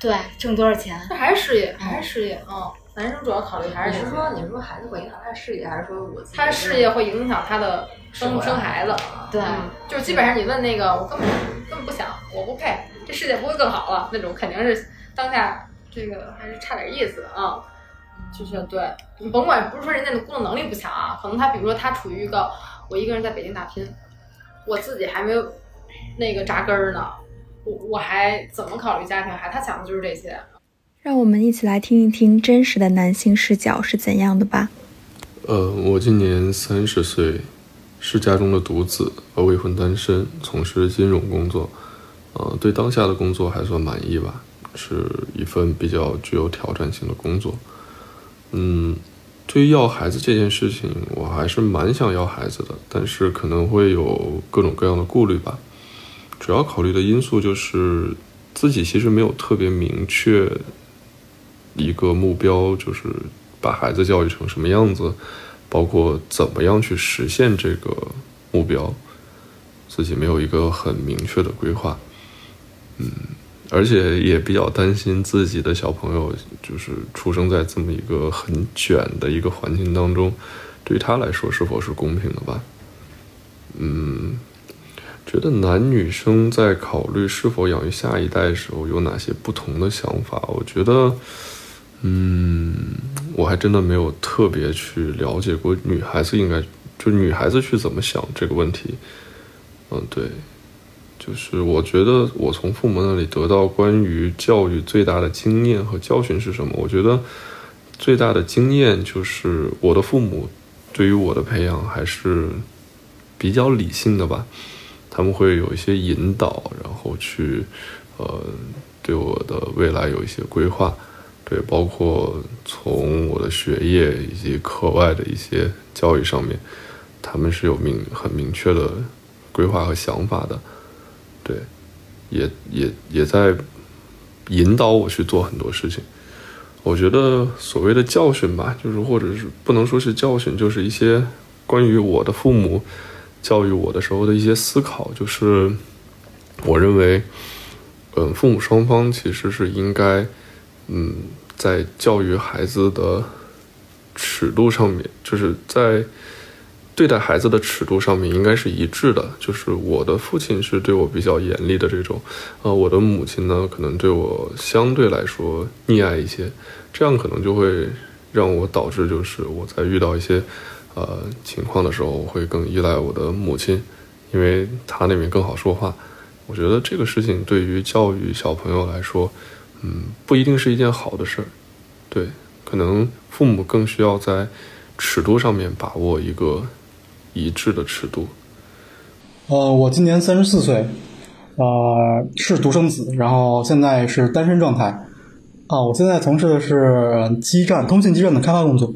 [SPEAKER 6] 对，挣多少钱？
[SPEAKER 1] 这还是事业，还是事业，嗯，男生主要考虑还是
[SPEAKER 5] 你是说你是说孩子会影响他的事业，还是说我
[SPEAKER 1] 他的事业会影响他的生生孩子，
[SPEAKER 6] 对
[SPEAKER 1] 嗯，就是基本上你问那个，我根本根本不想，我不配，这世界不会更好了那种，肯定是当下这个还是差点意思啊。就是对，你甭管不是说人家的工作能力不强啊，可能他比如说他处于一个我一个人在北京打拼，我自己还没有那个扎根儿呢，我我还怎么考虑家庭？还他想的就是这些。
[SPEAKER 7] 让我们一起来听一听真实的男性视角是怎样的吧。
[SPEAKER 8] 呃，我今年三十岁，是家中的独子，呃，未婚单身，从事金融工作，呃，对当下的工作还算满意吧。是一份比较具有挑战性的工作。嗯，对于要孩子这件事情，我还是蛮想要孩子的，但是可能会有各种各样的顾虑吧。主要考虑的因素就是自己其实没有特别明确一个目标，就是把孩子教育成什么样子，包括怎么样去实现这个目标，自己没有一个很明确的规划。嗯，而且也比较担心自己的小朋友，就是出生在这么一个很卷的一个环境当中，对于他来说是否是公平的吧？嗯，觉得男女生在考虑是否养育下一代的时候有哪些不同的想法？我觉得，嗯，我还真的没有特别去了解过女孩子应该就女孩子去怎么想这个问题。嗯，对。就是我觉得我从父母那里得到关于教育最大的经验和教训是什么？我觉得最大的经验就是我的父母对于我的培养还是比较理性的吧。他们会有一些引导，然后去呃对我的未来有一些规划，对，包括从我的学业以及课外的一些教育上面，他们是有明很明确的规划和想法的。对，也也也在引导我去做很多事情。我觉得所谓的教训吧，就是或者是不能说是教训，就是一些关于我的父母教育我的时候的一些思考。就是我认为，嗯，父母双方其实是应该，嗯，在教育孩子的尺度上面，就是在。对待孩子的尺度上面应该是一致的，就是我的父亲是对我比较严厉的这种，呃，我的母亲呢可能对我相对来说溺爱一些，这样可能就会让我导致就是我在遇到一些呃情况的时候，我会更依赖我的母亲，因为她那边更好说话。我觉得这个事情对于教育小朋友来说，嗯，不一定是一件好的事儿，对，可能父母更需要在尺度上面把握一个。一致的尺度。
[SPEAKER 3] 呃，我今年三十四岁，呃，是独生子，然后现在是单身状态。啊，我现在从事的是基站通信基站的开发工作。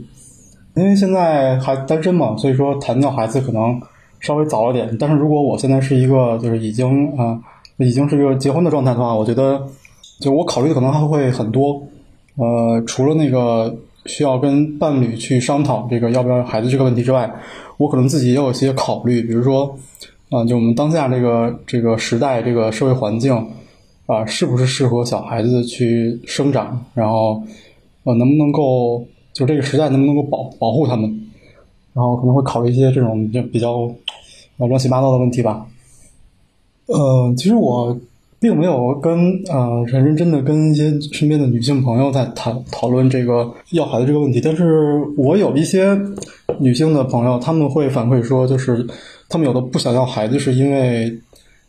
[SPEAKER 3] 因为现在还单身嘛，所以说谈到孩子可能稍微早了点。但是如果我现在是一个就是已经啊已经是一个结婚的状态的话，我觉得就我考虑的可能还会很多。呃，除了那个需要跟伴侣去商讨这个要不要孩子这个问题之外。我可能自己也有一些考虑，比如说，啊，就我们当下这个这个时代，这个社会环境，啊，是不是适合小孩子去生长？然后，呃，能不能够就这个时代能不能够保保护他们？然后可能会考虑一些这种就比较呃乱七八糟的问题吧。呃，其实我。并没有跟呃很认真的跟一些身边的女性朋友在谈讨论这个要孩子这个问题，但是我有一些女性的朋友，他们会反馈说，就是他们有的不想要孩子，是因为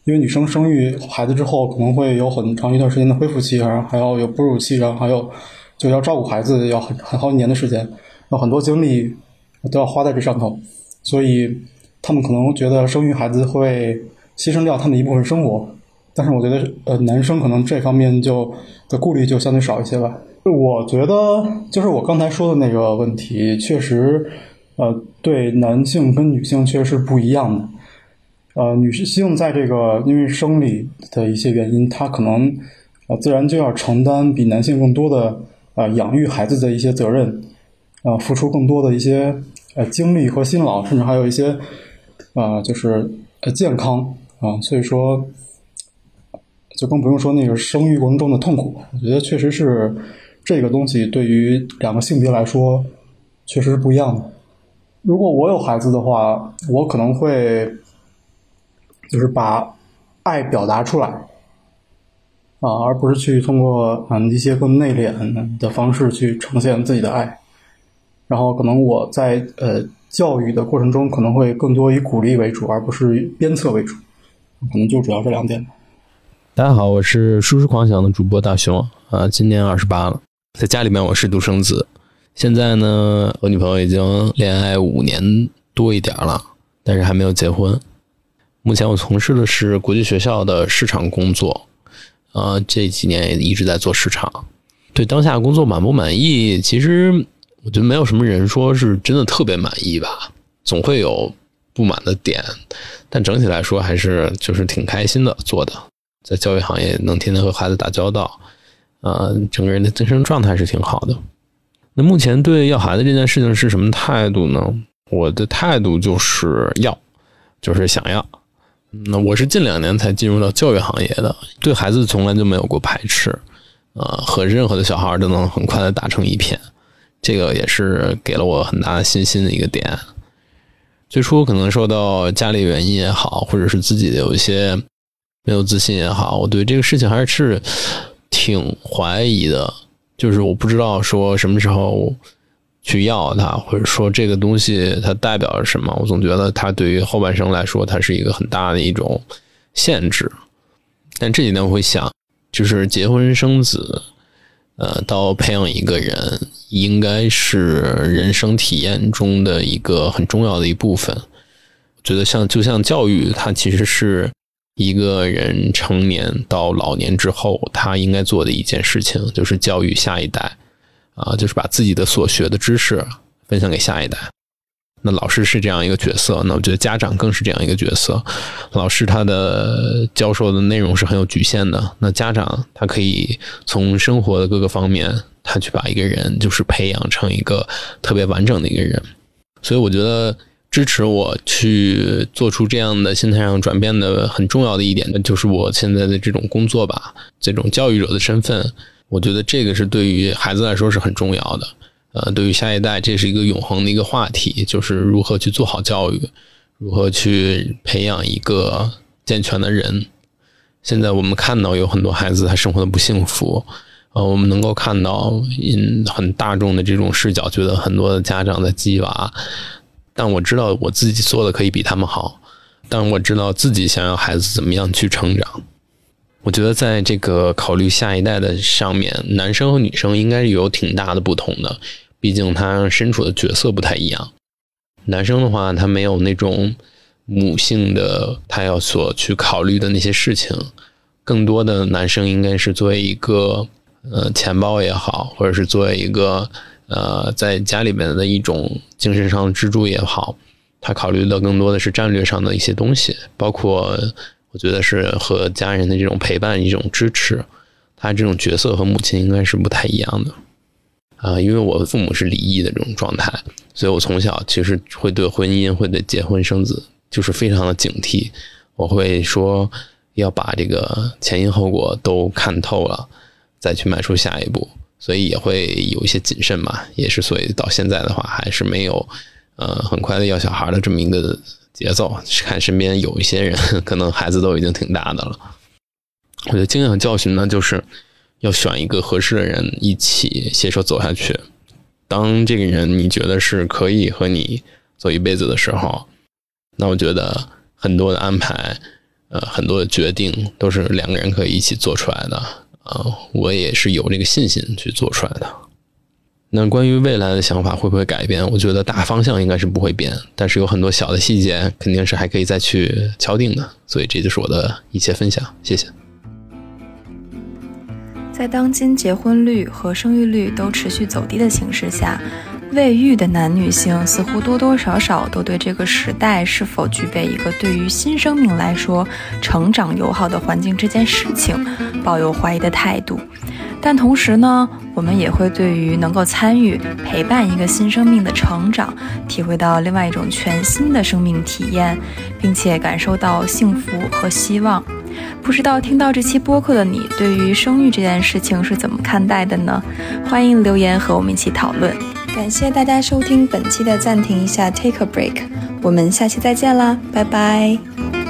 [SPEAKER 3] 因为女生生育孩子之后可能会有很长一段时间的恢复期，然后还要有哺乳期，然后还有就要照顾孩子，要很很好几年的时间，有很多精力都要花在这上头，所以他们可能觉得生育孩子会牺牲掉他们一部分生活。但是我觉得，呃，男生可能这方面就的顾虑就相对少一些吧。我觉得就是我刚才说的那个问题，确实，呃，对男性跟女性确实是不一样的。呃，女性在这个因为生理的一些原因，她可能呃自然就要承担比男性更多的呃养育孩子的一些责任，呃，付出更多的一些呃精力和辛劳，甚至还有一些啊，就是呃健康啊，所以说。就更不用说那个生育过程中的痛苦，我觉得确实是这个东西对于两个性别来说确实是不一样的。如果我有孩子的话，我可能会就是把爱表达出来啊，而不是去通过嗯一些更内敛的方式去呈现自己的爱。然后可能我在呃教育的过程中可能会更多以鼓励为主，而不是鞭策为主，可能就主要这两点。
[SPEAKER 4] 大家好，我是舒适狂想的主播大熊啊，今年二十八了，在家里面我是独生子，现在呢，我女朋友已经恋爱五年多一点了，但是还没有结婚。目前我从事的是国际学校的市场工作，呃，这几年也一直在做市场。对当下工作满不满意？其实我觉得没有什么人说是真的特别满意吧，总会有不满的点。但整体来说，还是就是挺开心的做的，在教育行业能天天和孩子打交道，呃，整个人的精神状态是挺好的。那目前对要孩子这件事情是什么态度呢？我的态度就是要，就是想要。那我是近两年才进入到教育行业的，对孩子从来就没有过排斥，呃，和任何的小孩都能很快的打成一片，这个也是给了我很大的信心的一个点。最初可能受到家里原因也好，或者是自己有一些没有自信也好，我对这个事情还是挺怀疑的。就是我不知道说什么时候去要它，或者说这个东西它代表着什么。我总觉得它对于后半生来说，它是一个很大的一种限制。但这几年我会想，就是结婚生子，呃，到培养一个人，应该是人生体验中的一个很重要的一部分。我觉得像就像教育，它其实是。一个人成年到老年之后，他应该做的一件事情就是教育下一代，啊，就是把自己的所学的知识分享给下一代。那老师是这样一个角色，那我觉得家长更是这样一个角色。老师他的教授的内容是很有局限的，那家长他可以从生活的各个方面，他去把一个人就是培养成一个特别完整的一个人。所以我觉得。支持我去做出这样的心态上转变的很重要的一点，就是我现在的这种工作吧，这种教育者的身份，我觉得这个是对于孩子来说是很重要的。呃，对于下一代，这是一个永恒的一个话题，就是如何去做好教育，如何去培养一个健全的人。现在我们看到有很多孩子他生活的不幸福，呃，我们能够看到嗯很大众的这种视角，觉得很多的家长在鸡娃。但我知道我自己做的可以比他们好，但我知道自己想要孩子怎么样去成长。我觉得在这个考虑下一代的上面，男生和女生应该有挺大的不同的，毕竟他身处的角色不太一样。男生的话，他没有那种母性的，他要所去考虑的那些事情，更多的男生应该是作为一个呃钱包也好，或者是作为一个。呃，在家里面的一种精神上的支柱也好，他考虑的更多的是战略上的一些东西，包括我觉得是和家人的这种陪伴、一种支持。他这种角色和母亲应该是不太一样的。啊，因为我父母是离异的这种状态，所以我从小其实会对婚姻、会对结婚生子就是非常的警惕。我会说要把这个前因后果都看透了，再去迈出下一步。所以也会有一些谨慎吧，也是所以到现在的话，还是没有，呃，很快的要小孩的这么一个节奏。看身边有一些人，[laughs] 可能孩子都已经挺大的了。我觉得经验和教训呢，就是要选一个合适的人一起携手走下去。当这个人你觉得是可以和你走一辈子的时候，那我觉得很多的安排，呃，很多的决定都是两个人可以一起做出来的。啊，我也是有这个信心去做出来的。那关于未来的想法会不会改变？我觉得大方向应该是不会变，但是有很多小的细节肯定是还可以再去敲定的。所以这就是我的一切分享，谢谢。
[SPEAKER 7] 在当今结婚率和生育率都持续走低的形势下。未育的男女性似乎多多少少都对这个时代是否具备一个对于新生命来说成长友好的环境这件事情抱有怀疑的态度，但同时呢，我们也会对于能够参与陪伴一个新生命的成长，体会到另外一种全新的生命体验，并且感受到幸福和希望。不知道听到这期播客的你，对于生育这件事情是怎么看待的呢？欢迎留言和我们一起讨论。感谢大家收听本期的暂停一下，Take a break。我们下期再见啦，拜拜。